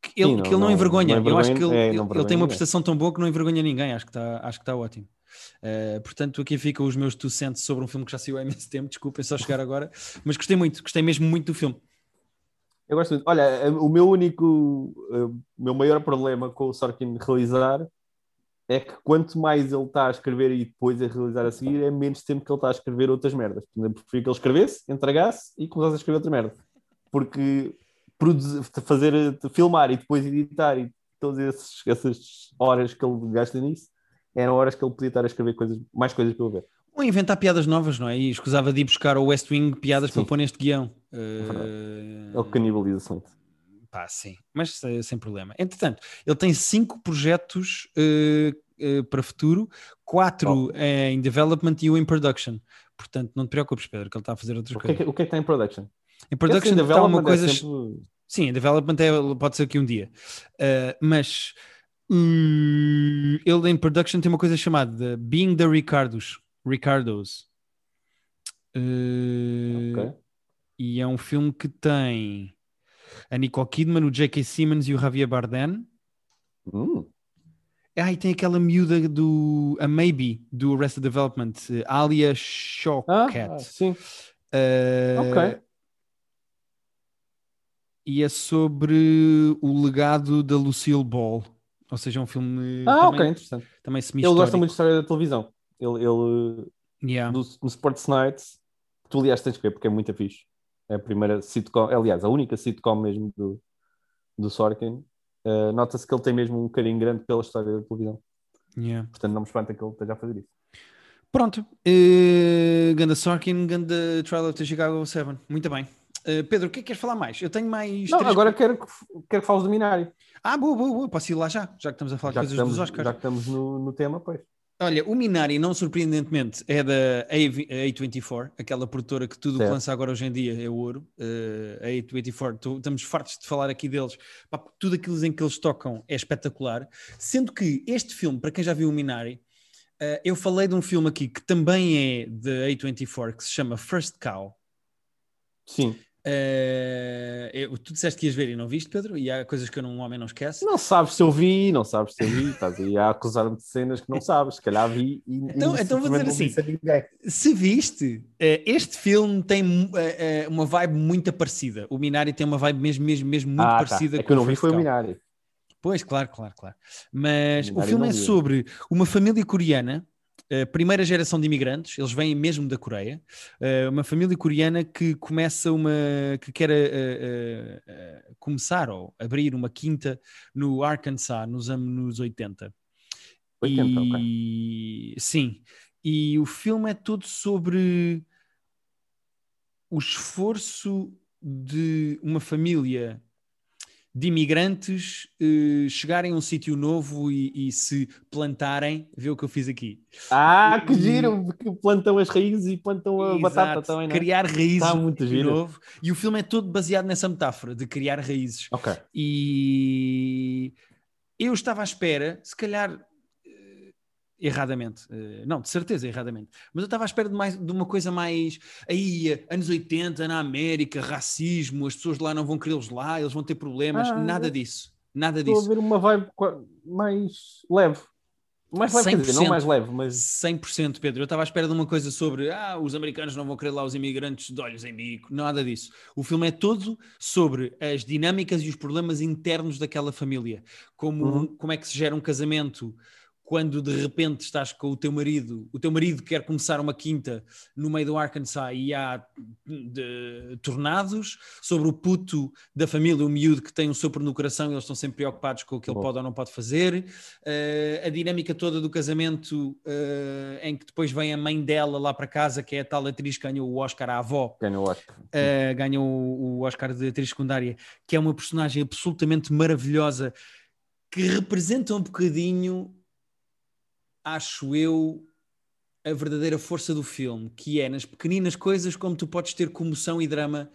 Que ele, Sim, não, que ele não, não envergonha. Não eu acho que ele, é, ele, ele tem uma prestação tão boa que não envergonha ninguém. Acho que está acho que tá ótimo. Uh, portanto, aqui ficam os meus two cents sobre um filme que já saiu há imenso tempo. Desculpem só chegar agora, [laughs] mas gostei muito, gostei mesmo muito do filme. Eu gosto muito. Olha, eh, o meu único, o eh, meu maior problema com o Sorkin realizar é que quanto mais ele está a escrever e depois a realizar a seguir, é menos tempo que ele está a escrever outras merdas. Eu preferia que ele escrevesse, entregasse e começasse a escrever outra merda. Porque fazer, filmar e depois editar e todas essas horas que ele gasta nisso, eram horas que ele podia estar a escrever coisas, mais coisas para eu ver. Ou inventar piadas novas, não é? E escusava de ir buscar ao West Wing piadas sim. para pôr neste guião. Uh... Ele canibaliza muito. Pá, sim, mas sem problema. Entretanto, ele tem cinco projetos uh, uh, para futuro, quatro oh. em development e um em production. Portanto, não te preocupes, Pedro, que ele está a fazer outras o coisas. Que é, o que é que está em production? Em production está uma é coisa. É sempre... Sim, em development é, pode ser aqui um dia. Uh, mas uh, ele em production tem uma coisa chamada Being the Ricardos. Ricardos. Uh, okay. E é um filme que tem a Nicole Kidman, o J.K. Simmons e o Javier Bardem. Hum. Ah, e tem aquela miúda do a Maybe do Arrested Development, Alia Shawkat. Ah, sim. Uh, ok. E é sobre o legado da Lucille Ball. Ou seja, é um filme Ah, também, ok, interessante. também semi Ele gosta muito de história da televisão. Ele, ele Yeah. do, no Sports Nights, tu aliás tens que ver porque é muito fixe. É a primeira sitcom, aliás, a única sitcom mesmo do, do Sorkin. Uh, Nota-se que ele tem mesmo um carinho grande pela história da televisão. Yeah. Portanto, não me espanta que ele esteja a fazer isso. Pronto. Uh, Ganda Sorkin, Ganda Trial of the Chicago 7. Muito bem. Uh, Pedro, o que é que queres falar mais? Eu tenho mais. Não, três agora quero, que- quero que fales do Minari. Ah, boa, boa, boa. Posso ir lá já, já que estamos a falar Já coisas estamos, dos Oscars. já que estamos no, no tema, pois. Olha, o Minari, não surpreendentemente, é da A- A24, aquela produtora que tudo que lança agora hoje em dia é ouro. Uh, a A24, tu- estamos fartos de falar aqui deles. Pá, tudo aquilo em que eles tocam é espetacular. Sendo que este filme, para quem já viu o Minari, uh, eu falei de um filme aqui que também é da A24, que se chama First Cow. Sim. Uh, eu- tu disseste que ias ver e não viste, Pedro? E há coisas que eu não- um homem não esquece. Não sabes se eu vi, não sabes se eu vi, estás aí a acusar-me de cenas que não sabes, se calhar vi e, Então- e então vou simplesmente dizer assim, ninguém. Se viste, eh, este filme tem eh, uma vibe muito parecida. O Minari tem uma vibe mesmo, mesmo, mesmo muito Ah, tá. parecida É que eu não vi foi o. Minari. Pois, claro, claro, claro. Mas o Minari filme é vi. sobre uma família coreana, eh, primeira geração de imigrantes, eles vêm mesmo da Coreia, eh, uma família coreana que começa uma, que quer eh, começar ou abrir uma quinta no Arkansas nos anos 80. 80, ok. e sim, e o filme é todo sobre o esforço de uma família de imigrantes eh, chegarem a um sítio novo e, e se plantarem. Vê o que eu fiz aqui. Ah, que giro! Que plantam as raízes e plantam a batata Exato, também, não é? Criar raízes Está muito giro. novo. E o filme é todo baseado nessa metáfora de criar raízes. Ok. E eu estava à espera, se calhar erradamente, eh, não, de certeza erradamente, mas eu estava à espera de, mais, de uma coisa mais aí, anos 80 na América, racismo, as pessoas de lá não vão querê-los lá, eles vão ter problemas, Ah, nada disso, nada Estou a disso. ver uma vibe mais leve. Mais leve, dizer, não 100%. mais leve, mas 100% Pedro, eu estava à espera de uma coisa sobre ah, os americanos não vão querer lá os imigrantes de olhos em bico, nada disso. O filme é todo sobre as dinâmicas e os problemas internos daquela família, como, Uhum. como é que se gera um casamento quando de repente estás com o teu marido, o teu marido quer começar uma quinta no meio do Arkansas e há de- tornados, sobre o puto da família, o miúdo que tem um sopro no coração e eles estão sempre preocupados com o que ele Bom. pode ou não pode fazer, Eh, a dinâmica toda do casamento eh, em que depois vem a mãe dela lá para casa, que é a tal atriz que ganhou o Oscar, a avó, ganhou o Oscar. Uh, ganhou o Oscar de atriz secundária, que é uma personagem absolutamente maravilhosa, que representa um bocadinho, acho eu, a verdadeira força do filme, que é nas pequeninas coisas como tu podes ter comoção e drama.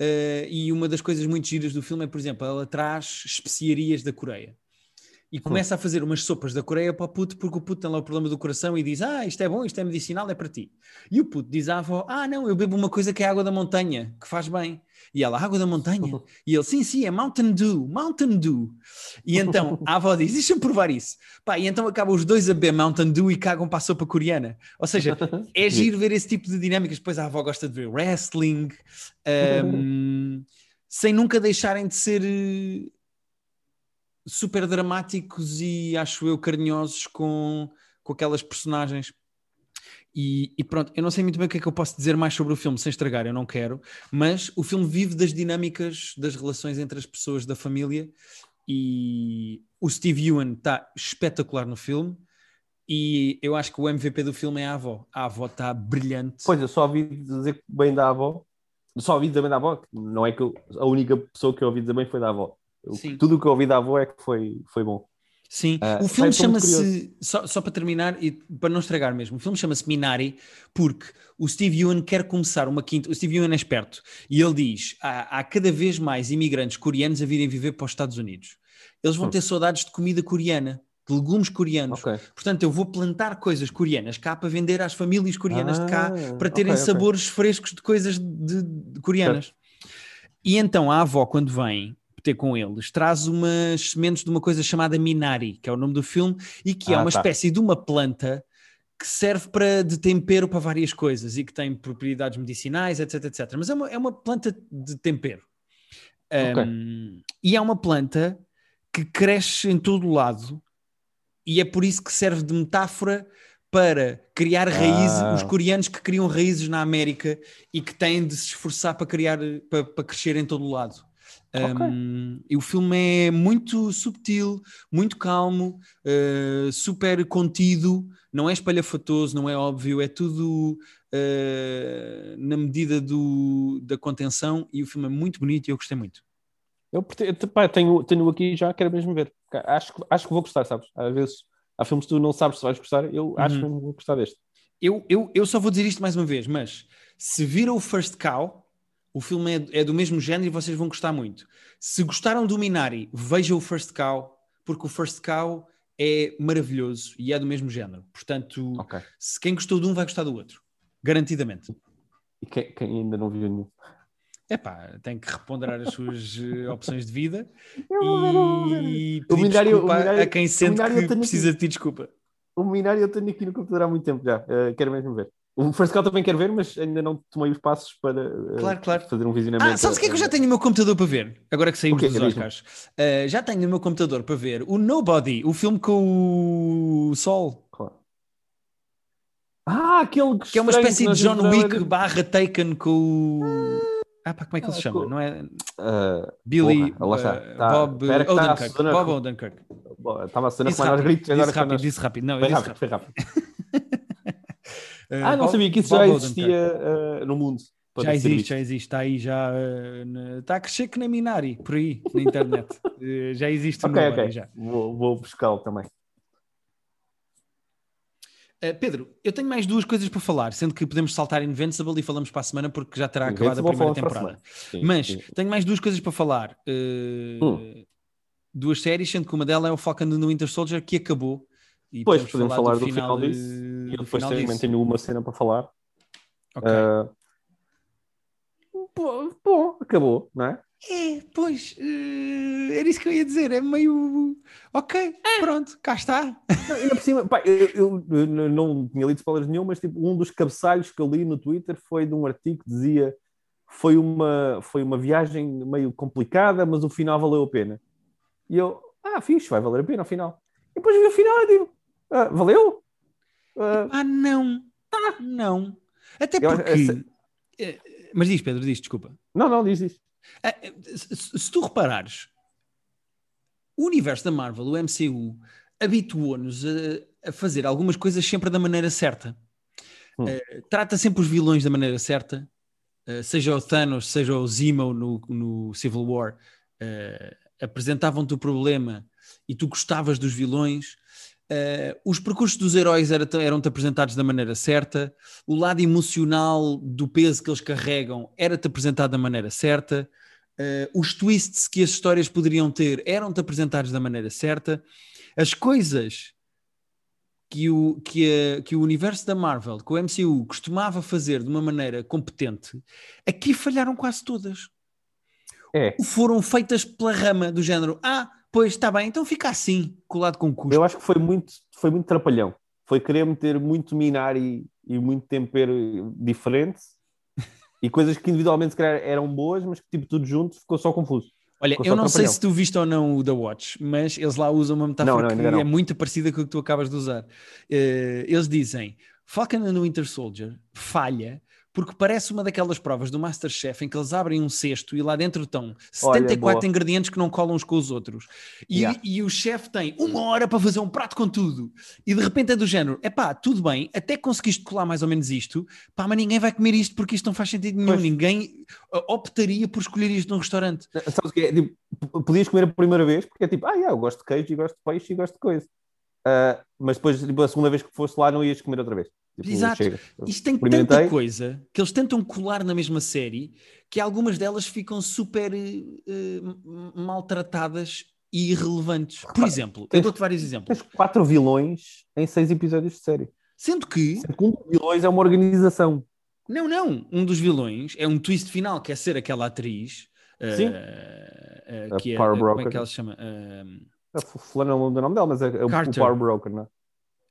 uh, e uma das coisas muito giras do filme é, por exemplo, ela traz especiarias da Coreia. E começa a fazer umas sopas da Coreia para o puto, porque o puto tem lá o problema do coração e diz: Ah, isto é bom, isto é medicinal, é para ti. E o puto diz à avó: Ah, não, eu bebo uma coisa que é água da montanha, que faz bem. E ela: Água da montanha? [laughs] E ele: Sim, sim, é Mountain Dew, Mountain Dew. E então [laughs] a avó diz: Deixa-me provar isso. Pá, e então acabam os dois a beber Mountain Dew e cagam para a sopa coreana. Ou seja, [laughs] é giro ver esse tipo de dinâmicas. Depois a avó gosta de ver wrestling, um, sem nunca deixarem de ser eh, super dramáticos e acho eu carinhosos com, com aquelas personagens. E, e pronto, eu não sei muito bem o que é que eu posso dizer mais sobre o filme sem estragar, eu não quero, mas o filme vive das dinâmicas das relações entre as pessoas da família e o Steve Ewan está espetacular no filme e eu acho que o MVP do filme é a avó. A avó está brilhante. Pois, eu só ouvi dizer bem da avó. Só ouvi dizer bem da avó. Não é que eu- a única pessoa que eu ouvi dizer bem foi da avó. Sim. Tudo o que eu ouvi da avó é que foi, foi bom. Sim, Ah, o filme muito chama-se, só, só para terminar e para não estragar mesmo, o filme chama-se Minari porque o Steve Ewan quer começar uma quinta. O Steve Ewan é esperto e ele diz: há, há cada vez mais imigrantes coreanos a virem viver para os Estados Unidos. Eles vão Hum. ter saudades de comida coreana, de legumes coreanos. Ok. Portanto, eu vou plantar coisas coreanas cá para vender às famílias coreanas de cá Ah, para terem ok, ok. sabores frescos de coisas de, de coreanas. E então a avó, quando vem ter com eles, traz umas sementes de uma coisa chamada Minari, que é o nome do filme, e que é Ah, uma tá. espécie de uma planta que serve para de tempero para várias coisas e que tem propriedades medicinais, etc, etc. Mas é uma, é uma planta de tempero. Ok. Um, e é uma planta que cresce em todo o lado e é por isso que serve de metáfora para criar raízes, Ah. os coreanos que criam raízes na América e que têm de se esforçar para criar, para, para crescer em todo o lado. Ok. Um, e o filme é muito subtil, muito calmo, uh, super contido, não é espalhafatoso, não é óbvio, é tudo uh, na medida do, da contenção e o filme é muito bonito e eu gostei muito. Eu pá, tenho, tenho aqui já, quero mesmo ver. Acho, que- acho que vou gostar, sabes? Às vezes há filmes que tu não sabes se vais gostar, eu acho Uhum. que vou gostar deste. Eu, eu, eu só vou dizer isto mais uma vez, mas se viram o First Cow, o filme é, é do mesmo género e vocês vão gostar muito. Se gostaram do Minari, vejam o First Cow, porque o First Cow é maravilhoso e é do mesmo género. Portanto, Ok. se quem gostou de um vai gostar do outro. Garantidamente. E quem, quem ainda não viu nenhum? Epá, tem que reponderar as suas eh, [laughs] opções de vida e O pedir Minari- desculpa o Minari- a quem o sente Minari que precisa aqui. de pedir desculpa. O Minário eu tenho aqui no computador há muito tempo já. Uh, quero mesmo ver. O First Call também quero ver, mas ainda não tomei os passos para uh, Claro, claro. fazer um visionamento. Ah, sabes o que é que eu já tenho no meu computador para ver? Agora que saímos dos Diz-me. Oscars. Uh, já tenho no meu computador para ver o Nobody, o filme com o Sol, Claro. Ah, aquele que é uma espécie que de John Wick barra Taken com o... Ah pá, como é que ele se Ah, chama? com- Não é Uh, Billy, Porra, uh, Tá, Bob que tá Odenkirk. Bob Odenkirk. Estava a cena com mais gritos. disse rápido, disse rápido. Não, Foi rápido. foi rápido. [laughs] Uh, Ah, não sabia que isso já existia uh, no mundo. Já existe, já existe, está aí já, uh, está a crescer que na Minari, por aí, na internet. Uh, [laughs] já existe o Ok, Nobody, ok. já. Vou, vou buscá-lo também. Pedro, eu tenho mais duas coisas para falar, sendo que podemos saltar Invincible e falamos para a semana porque já terá acabado a primeira para a temporada. Sim, Mas sim. tenho mais duas coisas para falar. Hum. Duas séries, sendo que uma delas é o Falcon and the Winter Soldier, que acabou. E Depois podemos falar do final de- disso. E do eu depois final também disso. tenho uma cena para falar. Ok. Uh, bom, bom, acabou, não é? É, pois, uh, era isso que eu ia dizer. É meio. Ok, pronto, cá está. Não, ainda por cima, pá, eu, eu- não tinha lido spoilers nenhum, mas tipo, um dos cabeçalhos que eu li no Twitter foi de um artigo que dizia foi uma, foi uma viagem meio complicada, mas o final valeu a pena. E eu, ah, fixe, vai valer a pena ao final. E depois vi o final e digo, ah, valeu? Ah, Ah, não. Não. Até Eu- porque. essa- Eh, Mas diz, Pedro, diz, desculpa. não, não, diz isso. Ah, eh, Se tu reparares, o universo da Marvel, o MCU, habituou-nos a, a fazer algumas coisas sempre da maneira certa. Hum. Eh, trata sempre os vilões da maneira certa, eh, seja o Thanos, seja o Zemo no, no Civil War. eh, apresentavam-te o problema e tu gostavas dos vilões. Eh, os percursos dos heróis era- eram-te apresentados da maneira certa, o lado emocional do peso que eles carregam era-te apresentado da maneira certa, eh, os twists que as histórias poderiam ter eram-te apresentados da maneira certa, as coisas que o, que, a- que o universo da Marvel, que o MCU costumava fazer de uma maneira competente, aqui falharam quase todas. É, foram feitas pela rama do género. Ah, pois está bem, então fica assim, colado com custo. eu acho que foi muito, foi muito trapalhão. Foi querer meter muito minar e, e muito tempero diferente e coisas que individualmente se calhar eram boas, mas que tipo tudo junto ficou só confuso. Olha, ficou eu não sei se tu viste ou não o The Watch, mas eles lá usam uma metáfora Não, não, que é muito parecida com o que tu acabas de usar. Eh, eles dizem: Falcon and the Winter Soldier falha porque parece uma daquelas provas do Masterchef em que eles abrem um cesto e lá dentro estão 74 boa. ingredientes que não colam uns com os outros. E, Yeah. e o chefe tem uma hora para fazer um prato com tudo. E de repente é do género: é pá, tudo bem, até conseguiste colar mais ou menos isto, pá, mas ninguém vai comer isto porque isto não faz sentido nenhum. Pois. Ninguém eh, optaria por escolher isto num restaurante. Sabes o que é? Tipo, podias comer a primeira vez, porque é tipo, ah, yeah, eu gosto de queijo e gosto de peixe e gosto de coisa. Ah, mas depois, tipo, a segunda vez que fosse lá, não ias comer outra vez. Tipo, Exato. chega. Isto tem tanta coisa que eles tentam colar na mesma série que algumas delas ficam super m- maltratadas e irrelevantes. Por exemplo, eu tens- dou-te vários exemplos. Tens quatro vilões em seis episódios de série. Sendo que, Sendo que um dos vilões é uma organização. não, não, um dos vilões é um twist final que é ser aquela atriz. eh, Sim. eh, A que é, Power como é Broker. que ela se chama? Eh, A F- fulana não lembro do nome dela, mas é, é o-. Power Broker, não é?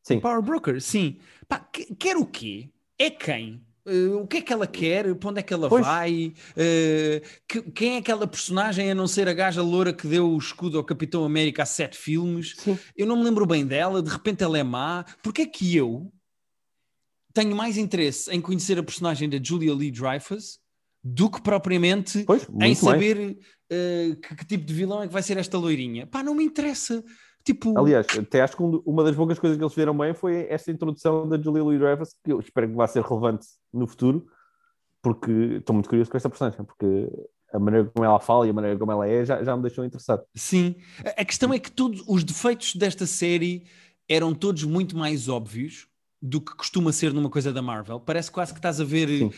Sim. Power Broker, sim. Pá, que- quer o quê? É quem Uh, o que é que ela quer? Para onde é que ela Pois. vai? Uh, que- quem é aquela personagem a não ser a gaja loura que deu o escudo ao Capitão América há sete filmes? Sim. Eu não me lembro bem dela, de repente ela é má. Porquê é que eu tenho mais interesse em conhecer a personagem da Julia Lee Dreyfus do que propriamente Pois, em saber uh, que, que tipo de vilão é que vai ser esta loirinha? Pá, não me interessa. Tipo, Aliás, até acho que um- uma das poucas coisas que eles fizeram bem foi esta introdução da Julia Louis-Dreyfus, que eu espero que vá ser relevante no futuro, porque estou muito curioso com esta personagem, porque a maneira como ela fala e a maneira como ela é já, já me deixou interessado. Sim, a questão é que todos os defeitos desta série eram todos muito mais óbvios do que costuma ser numa coisa da Marvel. Parece quase que estás a ver Sim.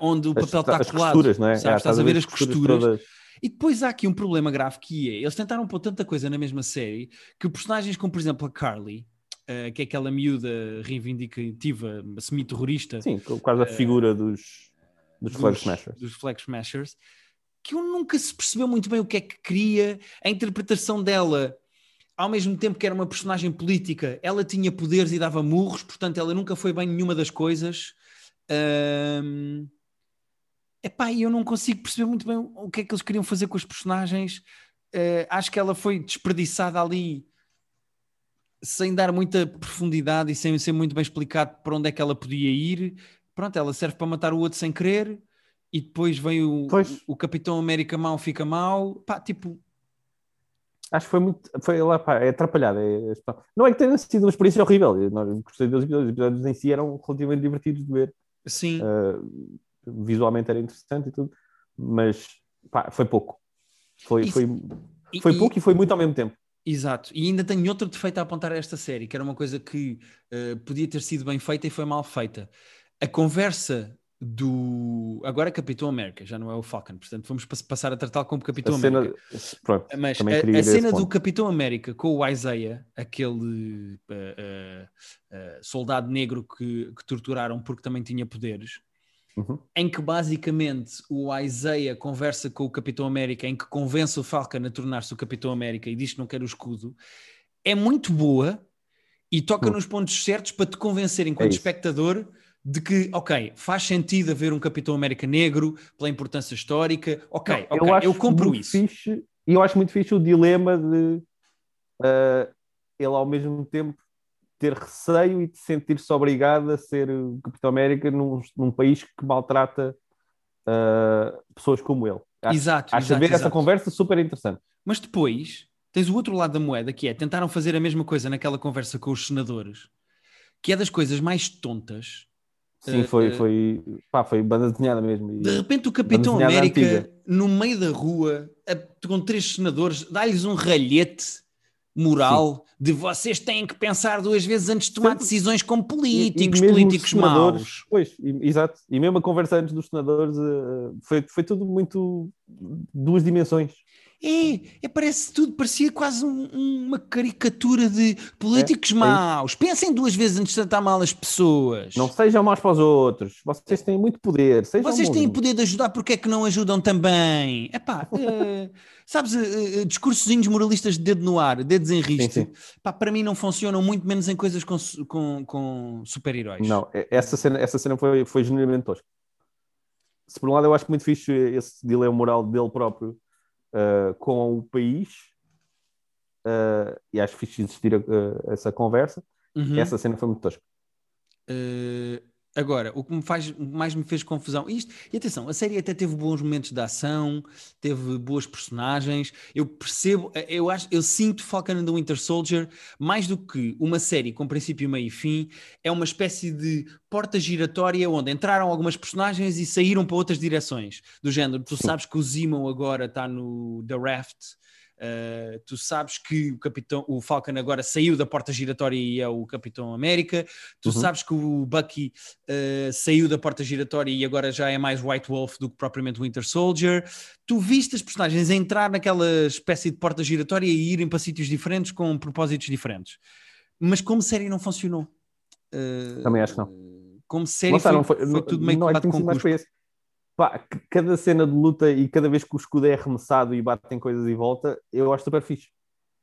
onde o As- papel está as colado. costuras, não é? sabes? É, estás a ver as costuras costuras. E depois há aqui um problema grave que é, eles tentaram pôr tanta coisa na mesma série que personagens como, por exemplo, a Carly, eh, que é aquela miúda reivindicativa, semi-terrorista, Sim, por causa da figura dos, dos, Flag dos, Smashers. dos Flag Smashers, que eu nunca se percebeu muito bem o que é que queria. A interpretação dela, ao mesmo tempo que era uma personagem política, ela tinha poderes e dava murros, portanto, ela nunca foi bem nenhuma das coisas. Ahm, Epá, eu não consigo perceber muito bem o que é que eles queriam fazer com os personagens. Eh, acho que ela foi desperdiçada ali sem dar muita profundidade e sem ser muito bem explicado para onde é que ela podia ir. Pronto, ela serve para matar o outro sem querer e depois vem o, Pois. o Capitão América mau fica mau. Pá, tipo, Acho que foi muito. Foi lá, pá, é atrapalhado. é- é- não é que tenha sido uma experiência horrível. Eu não gostei dos episódios. Os episódios em si eram relativamente divertidos de ver. sim. Uh, visualmente era interessante e tudo, mas pá, foi pouco. Foi, Isso- foi, E- foi e- pouco e foi muito ao mesmo tempo. Exato, e ainda tenho outro defeito a apontar a esta série, que era uma coisa que eh, podia ter sido bem feita e foi mal feita. A conversa do. Agora é Capitão América, já não é o Falcon, portanto vamos pass- passar a tratá-lo como Capitão a cena, América. pronto, Mas também a, a cena do. Capitão América com o Isaiah, aquele eh, eh, eh, soldado negro que, que torturaram porque também tinha poderes, Uhum. em que basicamente o Isaiah conversa com o Capitão América, em que convence o Falcon a tornar-se o Capitão América e diz que não quer o escudo, é muito boa e toca Hum. nos pontos certos para te convencer enquanto isso. espectador de que, ok, faz sentido haver um Capitão América negro pela importância histórica, ok, Não, ok, eu, acho compro isso. E eu acho muito fixe o dilema de uh, ele ao mesmo tempo ter receio e de sentir-se obrigado a ser o Capitão América num, num país que maltrata uh, pessoas como ele. Acho, Exato, acho exato, ver essa exato. conversa super interessante. Mas depois tens o outro lado da moeda, que é tentaram fazer a mesma coisa naquela conversa com os senadores, que é das coisas mais tontas. Sim, Eh, foi, eh, foi, pá, foi banda desenhada mesmo. De repente o Capitão América, antiga. no meio da rua, a- com três senadores, dá-lhes um ralhete moral de vocês têm que pensar duas vezes antes de tomar decisões como E- e políticos, políticos maus. Pois, e- exato. E mesmo a conversa antes dos senadores eh, foi, foi tudo muito duas dimensões. É, é, parece tudo, parecia quase um- uma caricatura de políticos É, é maus. Pensem duas vezes antes de tratar mal as pessoas. Não sejam maus para os outros. Vocês têm muito poder. Vocês têm bonzinhos. poder de ajudar, porque é que não ajudam também? Epá, [laughs] eh, sabes, eh, discursozinhos moralistas de dedo no ar, dedos em pá, para mim não funcionam muito menos em coisas com, com, com super-heróis. Não, é- essa cena, essa cena foi, foi genuinamente tosca. Se por um lado eu acho muito fixe esse dilema moral dele próprio uh, com o país, uh, e acho fixe existir uh, essa conversa, Uhum. essa cena foi muito tosca. Eh, agora, o que me faz, mais me fez confusão, isto, e atenção, a série até teve bons momentos de ação, teve boas personagens, eu percebo, eh, eu acho, eu sinto Falcon and the Winter Soldier mais do que uma série com princípio, meio e fim, é uma espécie de porta giratória onde entraram algumas personagens e saíram para outras direções, do género, tu sabes que o Zemo agora está no The Raft, Uh, tu sabes que o Capitão, o Falcon agora saiu da porta giratória e é o Capitão América. Tu Uhum. sabes que o Bucky uh, saiu da porta giratória e agora já é mais White Wolf do que propriamente Winter Soldier. Tu viste as personagens entrar naquela espécie de porta giratória e irem para sítios diferentes com propósitos diferentes. Mas como série não funcionou. Uh, Também acho que não. Como série está, foi, não foi, foi não- tudo meio não é que colado tem com Pá, cada cena de luta e cada vez que o escudo é arremessado e batem coisas e volta, eu acho super fixe.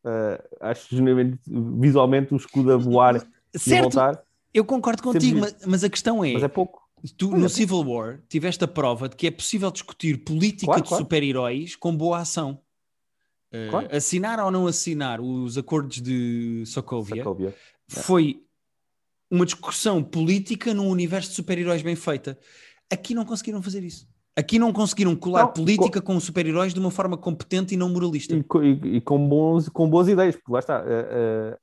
Uh, acho genuinamente, visualmente, o escudo a voar e a Certo, voltar, eu concordo contigo, mas, mas a questão é, mas é pouco. tu no Civil War tiveste a prova de que é possível discutir política Claro, de claro. super-heróis com boa ação. Uh, Claro. Assinar ou não assinar os acordos de Sokovia Sokovia. foi uma discussão política num universo de super-heróis bem feita. Aqui não conseguiram fazer isso. Aqui não conseguiram colar Não, política com super-heróis de uma forma competente e não moralista. E, e- e com, bons, com boas ideias, porque lá está. eh,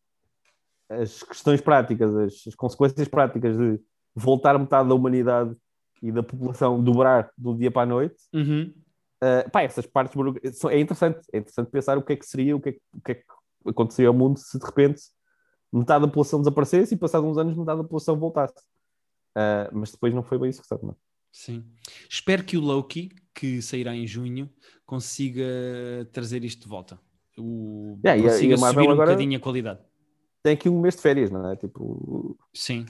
eh, as questões práticas, as, as consequências práticas de voltar metade da humanidade e da população dobrar do dia para a noite, Uhum. eh, pá, essas partes é interessante. É interessante pensar o que é que seria, o que é que, o que, é que aconteceria ao mundo se de repente metade da população desaparecesse e passados uns anos metade da população voltasse. Mas depois não foi bem isso que sabe, não. Sim. Espero que o Loki, que sairá em junho, consiga trazer isto de volta. O, Yeah, e a- consiga e a subir um agora- bocadinho a qualidade. Tem aqui um mês de férias, não é? Tipo, Sim.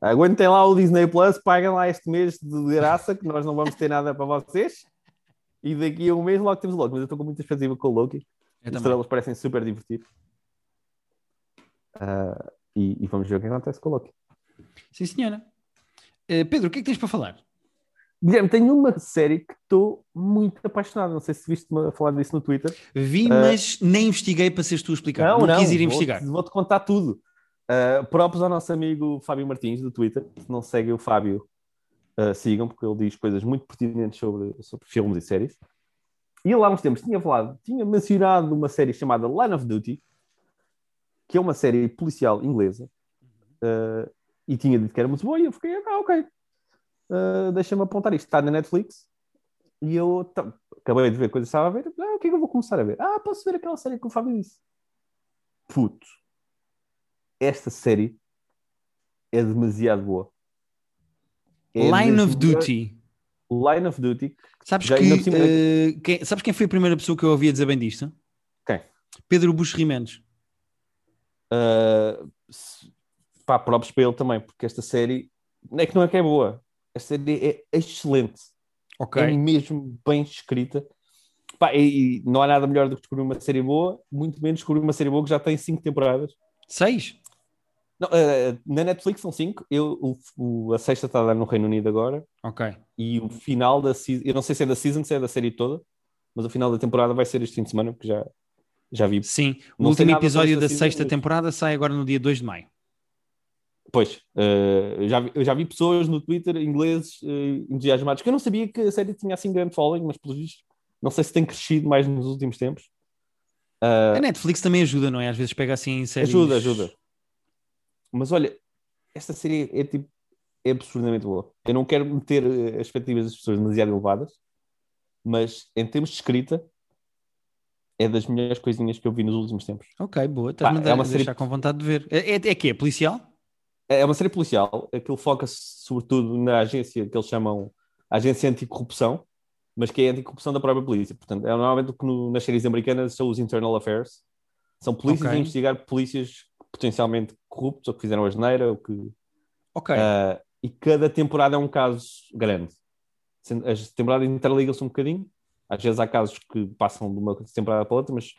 Aguentem lá o Disney Plus, paguem lá este mês de graça, que nós não vamos ter nada para vocês. E daqui a um mês logo temos o Loki. Mas eu estou com muita expectativa com o Loki. Os estrelas parecem super divertidos. Ah, e, e vamos ver o que acontece com o Loki. Sim, senhora. Eh, Pedro, o que é que tens para falar? Guilherme, tenho uma série que estou muito apaixonado. Não sei se viste-me a falar disso no Twitter. Vi, mas nem investiguei para seres tu a explicar. Não, quis ir investigar. Vou-te vou-te contar tudo. Uh, próprios ao nosso amigo Fábio Martins, do Twitter. Se não seguem o Fábio, uh, sigam, porque ele diz coisas muito pertinentes sobre, sobre filmes e séries. E ele há uns tempos tinha falado, tinha mencionado uma série chamada Line of Duty, que é uma série policial inglesa, uh, e tinha dito que era muito boa, e eu fiquei, ah, ok, uh, deixa-me apontar isto. Está na Netflix, e eu acabei de ver coisas que estava a ver, ah, o que é que eu vou começar a ver? Ah, posso ver aquela série que o Fábio disse. Puto, esta série é demasiado boa. É Line of Duty. Line of Duty. Sabes, que, cima- eh, quem, sabes quem foi a primeira pessoa que eu ouvia dizer bem disto? Quem? Pedro Bush Rimendes. Uh, pá, próprios para ele também, porque esta série é que não é que é boa. Esta série é excelente. É mesmo bem escrita. Pá, e, e não há nada melhor do que descobrir uma série boa, muito menos descobrir uma série boa que já tem cinco temporadas. Seis? Não, uh, na Netflix são cinco. Eu, o, o- a sexta está a dar no Reino Unido agora. Ok. E o final da season, eu não sei se é da season, se é da série toda, mas o final da temporada vai ser este fim de semana, porque já, já vi. Sim. O Não último episódio da season, sexta temporada sai agora no dia 2 de maio. Pois, eu, já vi, eu já vi pessoas no Twitter ingleses eh, entusiasmados, que eu não sabia que a série tinha assim grande following, mas pelos vistos, não sei se tem crescido mais nos últimos tempos. Ah, A Netflix também ajuda, não é? Às vezes pega assim em séries... ajuda, ajuda. Mas olha, esta série é tipo é absurdamente boa. Eu não quero meter as expectativas das pessoas demasiado elevadas, mas em termos de escrita, é das melhores coisinhas que eu vi nos últimos tempos. Ok, boa. Estás-me a é deixar série- com vontade de ver. É, é, é que é policial? É uma série policial, aquilo foca-se sobretudo na agência que eles chamam Agência Anticorrupção, mas que é a anticorrupção da própria polícia. Portanto, é normalmente o que no- nas séries americanas são os Internal Affairs. São polícias Ok. a investigar polícias potencialmente corruptos ou que fizeram a geneira. Ou que, Ok. ah, e cada temporada é um caso grande. As temporadas interligam-se um bocadinho. Às vezes há casos que passam de uma temporada para outra, mas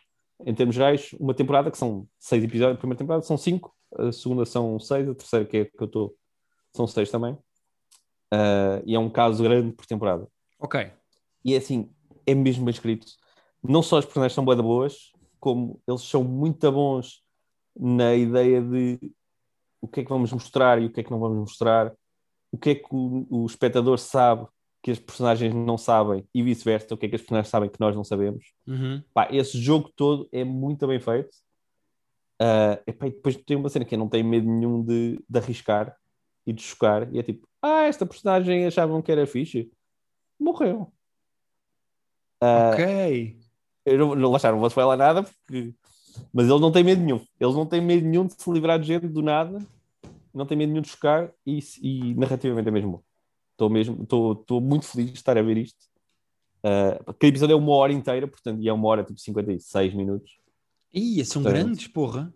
em termos gerais, uma temporada que são seis episódios, a primeira temporada são cinco, a segunda são seis, a terceira que é que eu estou são seis também. Ah, e é um caso grande por temporada. Ok. E é assim, é mesmo bem escrito. Não só os personagens são da boas, como eles são muito bons na ideia de o que é que vamos mostrar e o que é que não vamos mostrar, o que é que o, o espectador sabe que as personagens não sabem e vice-versa, o que é que as personagens sabem que nós não sabemos. Uhum. Pá, esse jogo todo é muito bem feito. Ah, epá, e depois tem uma cena que não tenho medo nenhum de, de arriscar e de chocar. E é tipo, ah, esta personagem achavam que era fixe. Morreu. Ah, Ok. eu não, não, lá não vou falar nada, porque... mas eles não têm medo nenhum. Eles não têm medo nenhum de se livrar de gente do nada, não têm medo nenhum de chocar e, e narrativamente é mesmo bom. Estou mesmo, estou, estou muito feliz de estar a ver isto. Uh, cada episódio é uma hora inteira, portanto, e é uma hora tipo 56 minutos. Ih, são Portanto, grandes, porra.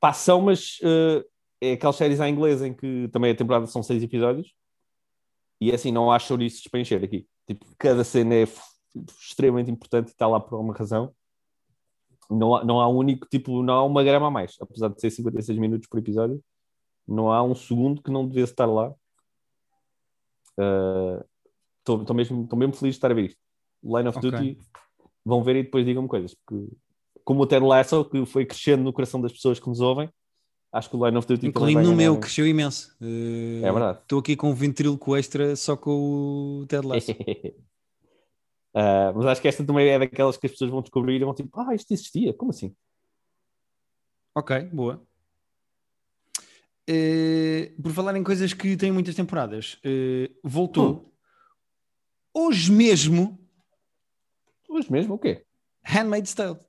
Passam, mas uh, é aquelas séries à inglesa em que também a temporada são seis episódios e é assim, não há chouriços para encher aqui. Tipo, cada cena é extremamente importante e está lá por alguma razão. Não há, não há um único, tipo, não há uma grama a mais, apesar de ser 56 minutos por episódio, não há um segundo que não devesse estar lá. Estou uh, mesmo, mesmo feliz de estar a ver isto. Line of okay. Duty, vão ver e depois digam-me coisas. Porque, como o Ted Lasso, que foi crescendo no coração das pessoas que nos ouvem, acho que o Line of Duty Incluindo no meu, cresceu imenso. Uh, é verdade. Estou aqui com um ventríloco extra só com o Ted Lasso. Uh, [laughs] mas acho que esta também é daquelas que as pessoas vão descobrir e vão tipo, ah, isto existia, como assim? Ok, boa. Uh, por falar em coisas que têm muitas temporadas, uh, voltou hum. hoje mesmo. Hoje mesmo o quê? Handmaid's Tale.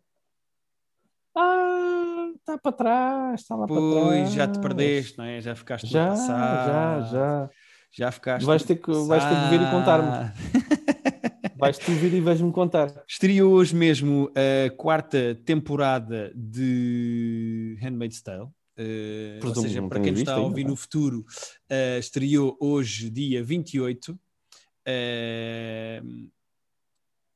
Ah, está para trás, está lá pois, para trás. Pois, já te perdeste, não é? Já ficaste já, já, já. Já ficaste. Vais ter que, vais ter que ver e contar-me. [laughs] Vais tu vir e vais-me contar. Estreou hoje mesmo a quarta temporada de Handmaid's Tale. Uh, ou seja, para quem está a ouvir ainda. no futuro, uh, estreou hoje, dia 28. Uh,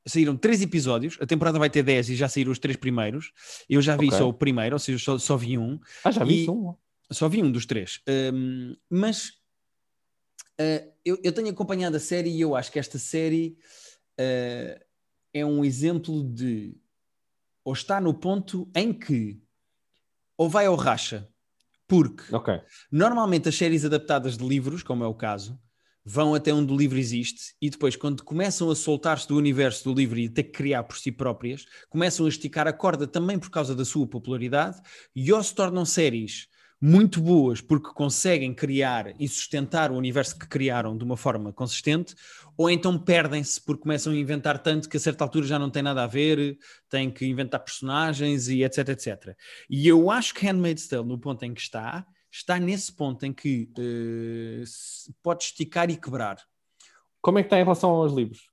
saíram três episódios, a temporada vai ter 10 e já saíram os três primeiros. Eu já vi okay. só o primeiro, ou seja, só, só vi um. Ah, já vi um? Só vi um dos três. Um, mas uh, eu, eu, tenho acompanhado a série e eu acho que esta série uh, é um exemplo de ou está no ponto em que ou vai ao racha, porque okay. normalmente as séries adaptadas de livros, como é o caso, vão até onde o livro existe e depois, quando começam a soltar-se do universo do livro e que criar por si próprias, começam a esticar a corda também por causa da sua popularidade e ou se tornam séries muito boas porque conseguem criar e sustentar o universo que criaram de uma forma consistente, ou então perdem-se porque começam a inventar tanto que a certa altura já não tem nada a ver, têm que inventar personagens e etc, etc. E eu acho que Handmaid's Tale, no ponto em que está, está nesse ponto em que uh, pode esticar e quebrar. Como é que está em relação aos livros?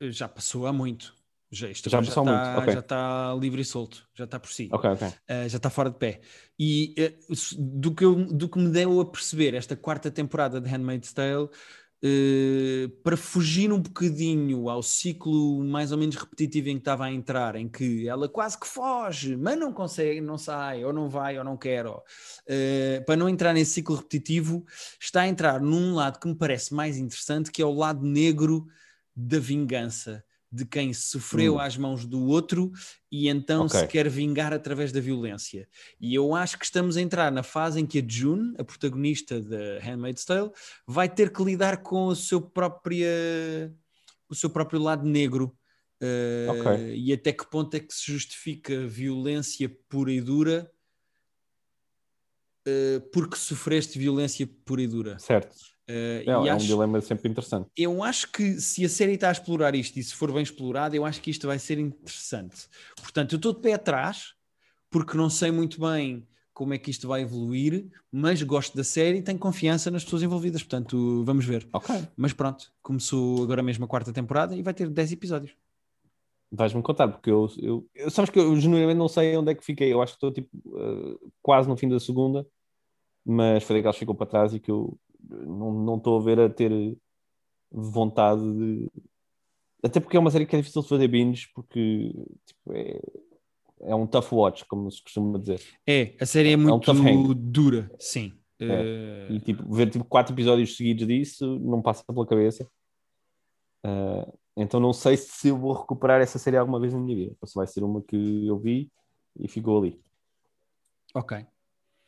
Já passou há muito. Já, já, já, está, okay. já está livre e solto, já está por si, okay, okay. Uh, já está fora de pé. E uh, do, que eu, do que me deu a perceber esta quarta temporada de Handmaid's Tale, uh, para fugir um bocadinho ao ciclo mais ou menos repetitivo em que estava a entrar, em que ela quase que foge, mas não consegue, não sai, ou não vai, ou não quer, ou, para não entrar nesse ciclo repetitivo, está a entrar num lado que me parece mais interessante, que é o lado negro da vingança de quem sofreu hum. às mãos do outro e então okay. se quer vingar através da violência. E eu acho que estamos a entrar na fase em que a June, a protagonista de Handmaid's Tale, vai ter que lidar com o seu próprio, o seu próprio lado negro. Uh, okay. E até que ponto é que se justifica violência pura e dura uh, porque sofreste violência pura e dura? Certo. Uh, é, é acho, um dilema sempre interessante. Eu acho que se a série está a explorar isto e se for bem explorado, eu acho que isto vai ser interessante. Portanto, eu estou de pé atrás, porque não sei muito bem como é que isto vai evoluir, mas gosto da série e tenho confiança nas pessoas envolvidas. Portanto, vamos ver. Ok. Mas pronto, começou agora mesmo a quarta temporada e vai ter 10 episódios. Vais-me contar, porque eu, eu, eu, Sabes que eu genuinamente não sei onde é que fiquei. Eu acho que estou tipo uh, quase no fim da segunda, mas foi daqueles que ficou para trás e que eu não estou a ver a ter vontade de. Até porque é uma série que é difícil de fazer binge, porque tipo, é, é um tough watch, como se costuma dizer. É, a série é muito é um dura, sim. É. Uh... E tipo, ver tipo, quatro episódios seguidos disso não passa pela cabeça. Uh, então não sei se eu vou recuperar essa série alguma vez na minha vida. Ou se vai ser uma que eu vi e ficou ali. Ok.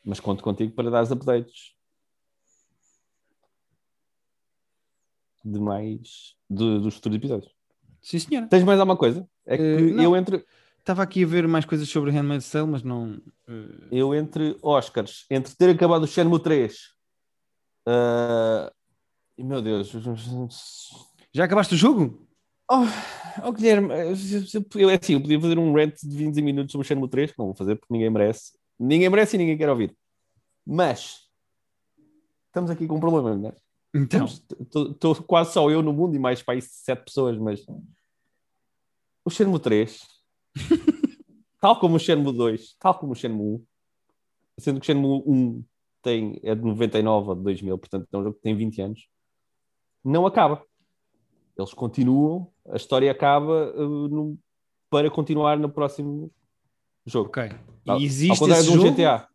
Mas conto contigo para dar os updates. De mais de, dos futuros episódios. Sim, senhora. Tens mais alguma coisa? É que uh, eu entre. Estava aqui a ver mais coisas sobre Handmaid's Tale, mas não. Uh... Eu entre Oscars, entre ter acabado o Shenmue 3. Uh... E meu Deus. Já acabaste o jogo? Oh, oh Guilherme, eu, é assim, eu podia fazer um rant de 20 minutos sobre o Shenmue 3, que não vou fazer porque ninguém merece. Ninguém merece e ninguém quer ouvir. Mas estamos aqui com um problema, não é? Então. Estou quase só eu no mundo e mais para aí sete pessoas, mas. O Shenmue 3, [laughs] tal como o Shenmue 2, tal como o Shenmue 1, sendo que o Shenmue 1 tem, é de 99 ou de 2000, portanto é um jogo que tem 20 anos, não acaba. Eles continuam, a história acaba uh, no, para continuar no próximo jogo. Ok. E existe ao contrário esse de um jogo? GTA.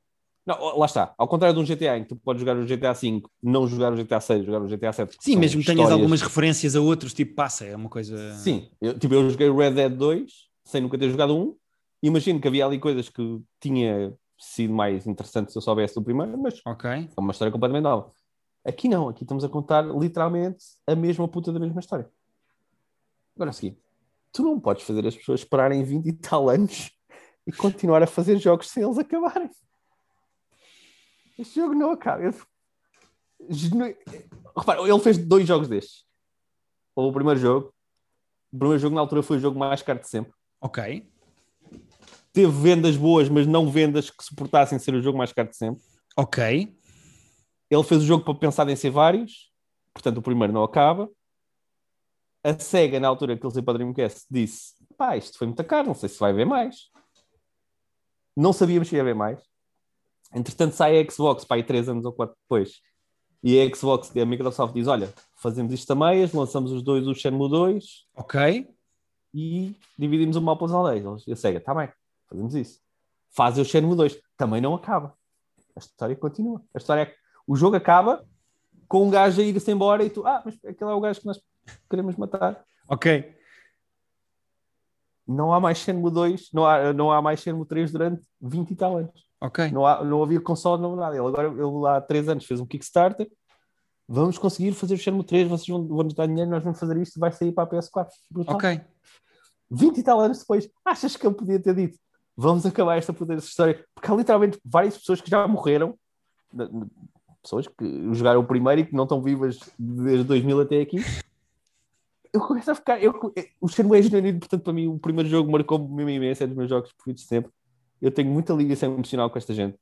Não, lá está. Ao contrário de um GTA em que tu podes jogar o GTA V, não jogar o GTA 6, jogar o GTA 7. Sim, mesmo que tenhas algumas referências a outros, tipo, passa, é uma coisa. Sim, eu, tipo, eu joguei o Red Dead 2 sem nunca ter jogado um. Imagino que havia ali coisas que tinha sido mais interessante se eu soubesse do primeiro, mas Ok. é uma história completamente nova. Aqui não, aqui estamos a contar literalmente a mesma puta da mesma história. Agora é o seguinte: tu não podes fazer as pessoas esperarem 20 e tal anos [laughs] e continuar a fazer jogos sem eles acabarem. Este jogo não acaba. Eu... Genu- Repara, ele fez dois jogos destes. O primeiro jogo, o primeiro jogo na altura foi o jogo mais caro de sempre. Ok. Teve vendas boas, mas não vendas que suportassem ser o jogo mais caro de sempre. Ok. Ele fez o jogo para pensar em ser vários, portanto o primeiro não acaba. A SEGA, na altura que ele saiu para Dreamcast, disse: pá, isto foi muito caro, não sei se vai haver mais. Não sabíamos se ia haver mais. Entretanto, sai a Xbox, pá, aí três anos ou quatro depois. E a Xbox, a Microsoft diz: olha, fazemos isto a meias, lançamos os dois, o Shenmue 2 Ok. e dividimos o mal pelas aldeias. E a SEGA, tá bem, fazemos isso. Fazem o Shenmue 2, também não acaba. A história continua. A história é que o jogo acaba com um gajo a ir-se embora e tu, ah, mas aquele é o gajo que nós queremos matar. Ok. Não há mais Shenmue 2, não há, não há mais Shenmue 3 durante 20 e tal anos. Ok. Não, há, não havia console, não nada. Ele agora, ele há 3 anos fez um Kickstarter. Vamos conseguir fazer o Shenmue 3, vocês vão, vão nos dar dinheiro, nós vamos fazer isto vai sair para a PS4. Brutal. Ok. 20 e tal anos depois, achas que eu podia ter dito vamos acabar esta poder dessa história? Porque há literalmente várias pessoas que já morreram, pessoas que jogaram o primeiro e que não estão vivas desde 2000 até aqui. Eu começo a ficar. Eu, o Shenmue é genuíno, portanto, para mim, o primeiro jogo marcou-me imenso, é dos meus jogos preferidos de sempre. Eu tenho muita ligação emocional com esta gente.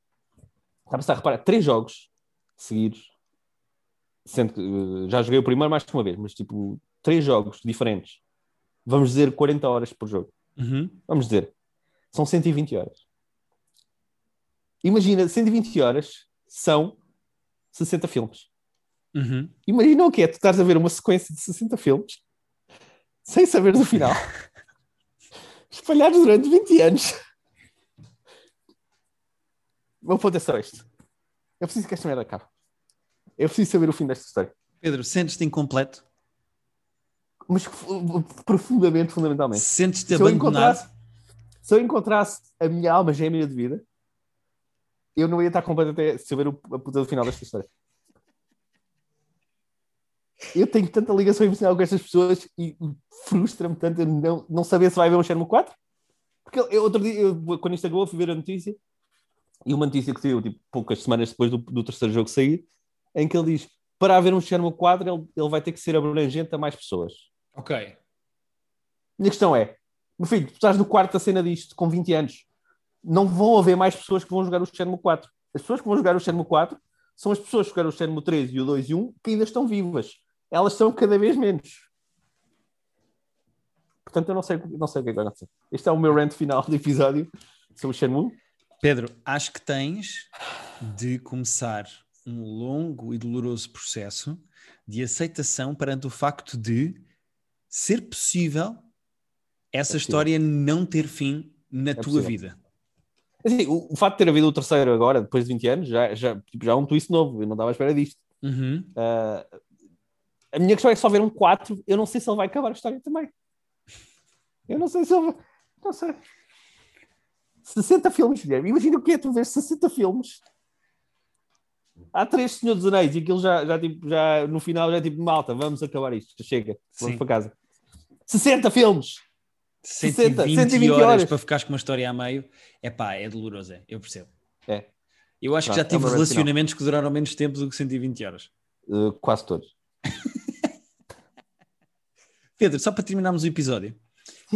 Está a pensar, repara, três jogos seguidos, sendo que eh, já joguei o primeiro mais que uma vez, mas tipo, três jogos diferentes. Vamos dizer 40 horas por jogo. Uhum. Vamos dizer, são 120 horas. Imagina, 120 horas são 60 filmes. Uhum. Imagina o que é, tu estás a ver uma sequência de 60 filmes sem saber do final, [laughs] espalhados durante 20 anos. O meu ponto é só este. Eu preciso que esta merda acabe. Eu preciso saber o fim desta história. Pedro, sentes-te incompleto? Mas profundamente, fundamentalmente. Sentes-te Se eu, abandonado? encontrasse, se eu encontrasse a minha alma gêmea de vida, eu não ia estar completo até saber o, a puta do final desta história. Eu tenho tanta ligação emocional com estas pessoas e frustra-me tanto eu não, não saber se vai haver um Shenmue 4. Porque eu, outro dia, eu, quando isto acabou, fui ver a notícia e uma notícia que saiu tipo, poucas semanas depois do, do terceiro jogo sair, em que ele diz: para haver um Shenmue 4, ele, ele vai ter que ser abrangente a mais pessoas. Ok. Minha questão é: meu filho, tu estás no quarto da cena disto com 20 anos, não vão haver mais pessoas que vão jogar o Shenmue 4. As pessoas que vão jogar o Shenmue 4 são as pessoas que jogaram o Shenmue 3 e o 2 e 1 que ainda estão vivas. Elas são cada vez menos. Portanto, eu não sei, não sei o que é que vai acontecer. Este é o meu rant final do episódio sobre o Shenmue. Pedro, acho que tens de começar um longo e doloroso processo de aceitação perante o facto de ser possível essa possível. história não ter fim na tua possível. vida. Assim, o, o facto de ter havido o terceiro agora, depois de 20 anos, já, já, tipo, já é um twist novo. Eu não estava à espera disto. Uhum. Ah, a minha questão é que só ver um 4, eu não sei se ele vai acabar a história também. Eu não sei se ele vai. Não sei. 60 filmes, Guilherme. Imagina o que é tu ver 60 filmes. Há três Senhor dos Anéis e aquilo já, já, tipo, já no final já é tipo malta, vamos acabar isto, chega, vamos Sim. para casa. 60 filmes! 120, 120 horas, horas. para ficares com uma história a meio, é pá, é doloroso, é, eu percebo. É. Eu acho que já é tive relacionamentos que duraram menos tempo do que 120 horas. Uh, quase todos. [laughs] Pedro, só para terminarmos o episódio,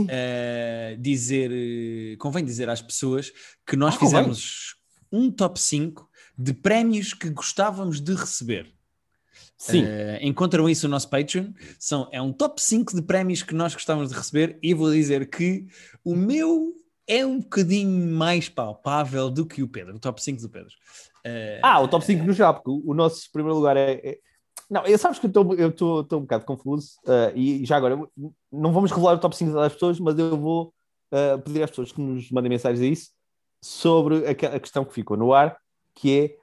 Eh, dizer, eh, convém dizer às pessoas que nós Ah, convém. fizemos um top 5 de prémios que gostávamos de receber. Sim. Eh, encontram isso no nosso Patreon. São, é um top 5 de prémios que nós gostávamos de receber e vou dizer que o meu é um bocadinho mais palpável do que o Pedro, o top 5 do Pedro. Eh, Ah, o top 5 no geral, porque o o nosso primeiro lugar é. é- Não, eu sabes que eu estou- um bocado confuso uh, e já agora não vamos revelar o top 5 das pessoas, mas eu vou uh, pedir às pessoas que nos mandem mensagens a isso sobre a, a questão que ficou no ar, que é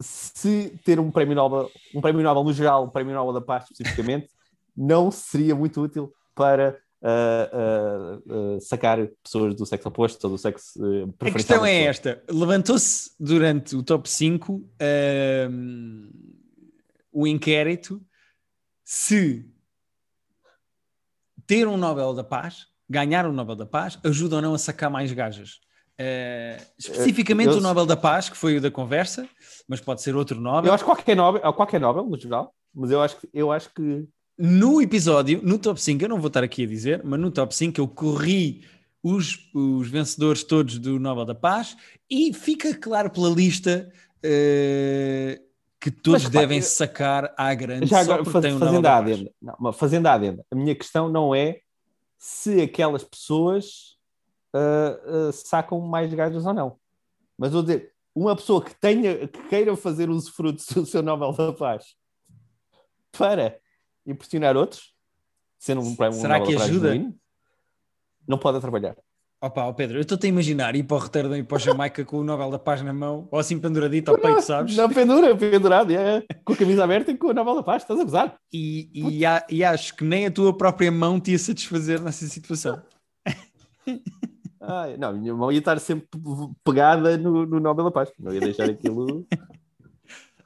se ter um prémio Nobel, um prémio Nobel no geral, um prémio Nobel da Paz especificamente, [laughs] não seria muito útil para uh, uh, uh, sacar pessoas do sexo oposto ou do sexo uh, A questão é esta: levantou-se durante o top 5 o inquérito se ter um Nobel da Paz, ganhar um Nobel da Paz, ajuda ou não a sacar mais gajas. Uh, especificamente eu, o Nobel da Paz, que foi o da conversa, mas pode ser outro Nobel. Eu acho que qualquer Nobel, qualquer Nobel no geral, mas eu acho que, eu acho que no episódio, no top 5, eu não vou estar aqui a dizer, mas no top 5 eu corri os, os vencedores todos do Nobel da Paz e fica claro pela lista uh, que todos mas, devem sacar à grande já agora, faz, um fazendo, a adenda, não, fazendo a adenda, a minha questão não é se aquelas pessoas uh, uh, sacam mais gajas ou não. Mas vou dizer, uma pessoa que tenha, que queira fazer usufruto do seu Nobel da Paz para impressionar outros, sendo um, um Será que ajuda? Genuíno, não pode trabalhar. Opa, oh Pedro, eu estou-te a imaginar ir para o Roterdão e para o Jamaica com o Nobel da Paz na mão, ou assim penduradito ao peito, sabes? Não, pendura, pendurado, é, com a camisa aberta e com o Nobel da Paz, estás a gozar. E, e, e, acho que nem a tua própria mão te ia satisfazer nessa situação. [laughs] Ai, não, a minha mão ia estar sempre pegada no, no Nobel da Paz, não ia deixar aquilo. [laughs]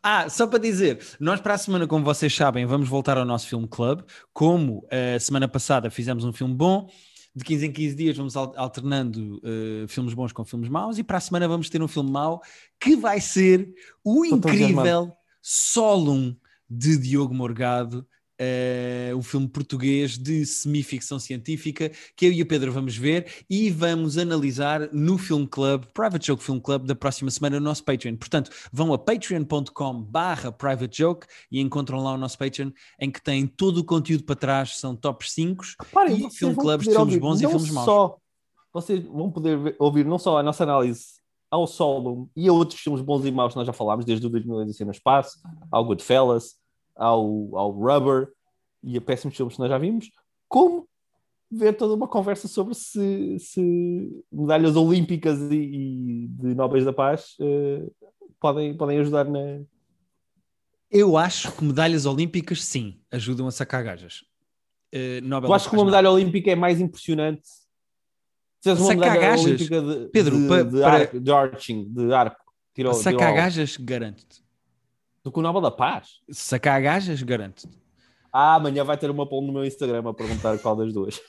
Ah, só para dizer, nós para a semana, como vocês sabem, vamos voltar ao nosso filme club. Como a uh, semana passada fizemos um filme bom, de 15 em 15 dias vamos alternando uh, filmes bons com filmes maus, e para a semana vamos ter um filme mau que vai ser o incrível Solum de Diogo Morgado, uh, um filme português de semi-ficção científica que eu e o Pedro vamos ver e vamos analisar no Film Club, Private Joke Film Club, da próxima semana no nosso Patreon. Portanto, vão a patreon.com barra Private Joke e encontram lá o nosso Patreon em que tem todo o conteúdo para trás, são top 5 e Film Clubs de filmes bons e filmes maus. Só, vocês vão poder ver, ouvir não só a nossa análise ao Solo e a outros filmes bons e maus que nós já falámos, desde o 2010 no Espaço, ao Goodfellas, ao, ao Rubber e a péssimos filmes que nós já vimos, como ver toda uma conversa sobre se, se medalhas olímpicas e, e, de Nobres da Paz uh, podem, podem ajudar na. Eu acho que medalhas olímpicas, sim, ajudam a sacar gajas. Uh, Nobel tu achas que uma medalha não. olímpica é mais impressionante? Se uma sacar gajas? olímpica de, Pedro, de, para, de, arco, de arching, de arco, tirou, sacar gajas, garanto-te. Do que o Nobel da Paz? Sacar gajas, garanto-te. Ah, amanhã vai ter uma poll no meu Instagram a perguntar qual das duas.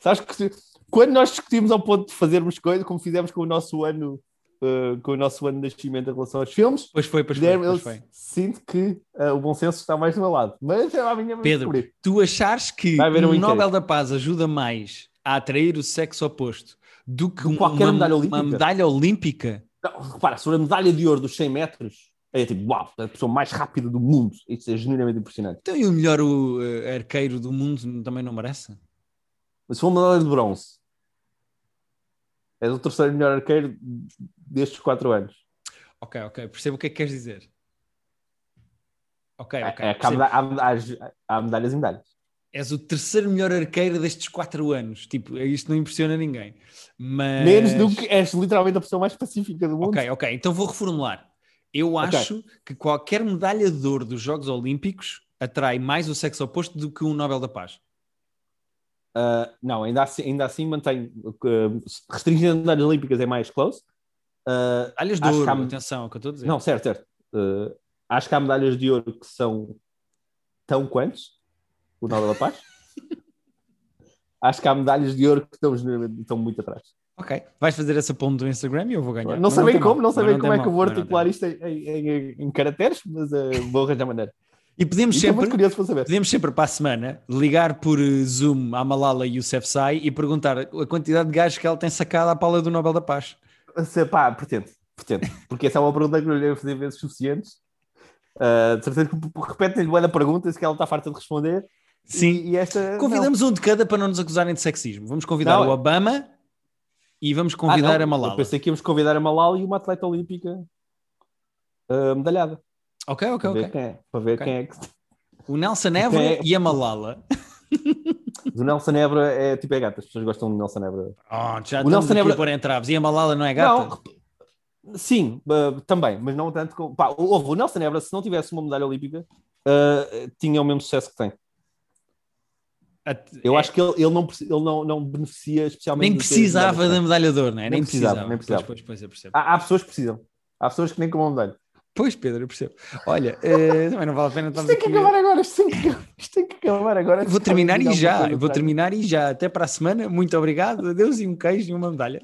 Sabes que quando nós discutimos ao ponto de fazermos coisas, como fizemos com o nosso ano, uh, com o nosso ano de nascimento em relação aos filmes, pois foi, pois foi, pois foi. sinto que uh, o bom senso está mais do meu lado. Mas é a minha Pedro, tu achares que o um Nobel da Paz ajuda mais a atrair o sexo oposto do que uma, medalha uma, medalha olímpica? Não, repara, sobre a medalha de ouro dos 100 metros, é tipo, uau, a pessoa mais rápida do mundo. Isso é genuinamente impressionante. Então, e o melhor o, uh, arqueiro do mundo também não merece? Mas se for uma medalha de bronze, és o terceiro melhor arqueiro destes quatro anos. Ok, ok, percebo o que é que queres dizer. Ok, ok. É, é há, há, há, medalhas e medalhas. És o terceiro melhor arqueiro destes quatro anos. Tipo, isto não impressiona ninguém. Mas... Menos do que és literalmente a pessoa mais pacífica do mundo. Ok, ok. Então vou reformular. Eu acho okay. que qualquer medalha de ouro dos Jogos Olímpicos atrai mais o sexo oposto do que um Nobel da Paz. Uh, não, ainda assim, ainda assim mantém. Uh, restringindo medalhas olímpicas é mais close. Uh, medalhas de ouro, há... atenção, é o que eu estou a dizer. Não, certo, certo. Uh, acho que há medalhas de ouro que são tão quantos o Nobel da Paz. acho que há medalhas de ouro que estão, estão muito atrás. Ok, vais fazer essa ponta do Instagram e eu vou ganhar. Não, sei bem como, não sei bem como é que eu vou articular isto em, em, em, caracteres, mas uh, vou arranjar maneira. E podemos sempre, podemos sempre para a semana ligar por eh, Zoom à Malala Yousafzai e perguntar a quantidade de gajos que ela tem sacado à pala do Nobel da Paz. Se, pá, pretendo, pretendo. Porque essa é uma pergunta que não lhe fazer vezes suficientes. Uh, de certeza que repete-lhe a pergunta se que ela está farta de responder. Sim. E, e esta, Convidamos não. um de cada para não nos acusarem de sexismo. Vamos convidar não, o Obama e vamos convidar ah, a Malala. Eu pensei que íamos convidar a Malala e uma atleta olímpica uh, medalhada. Ok, ok, para ok. Ver é, para ver okay. quem é que. O Nelson Évora é... e a Malala. O Nelson Nebra é tipo é gato, as pessoas gostam do Nelson Nebra. Oh, já O Nelson Nelson Nebra- a pôr entraves. E a Malala não é gata? Não, sim, uh, também, mas não tanto como. Pá, houve, o Nelson Nebra, se não tivesse uma medalha olímpica, uh, tinha o mesmo sucesso que tem. Eu é, acho que ele, ele, não, ele não, não beneficia especialmente. Nem precisava da medalha de ouro, não é? Nem precisava, nem Pois, precisava. pois, pois, percebo. Há, há pessoas que precisam. Há pessoas que nem com uma medalha. Pois, Pedro, eu percebo. Olha, eh, também não vale a pena Isto tem que aqui... acabar agora, isto tem que, isto tem que acabar agora. Vou terminar e já, vou terminar e já. Até para a semana. Muito obrigado. Adeus e um queijo e uma medalha.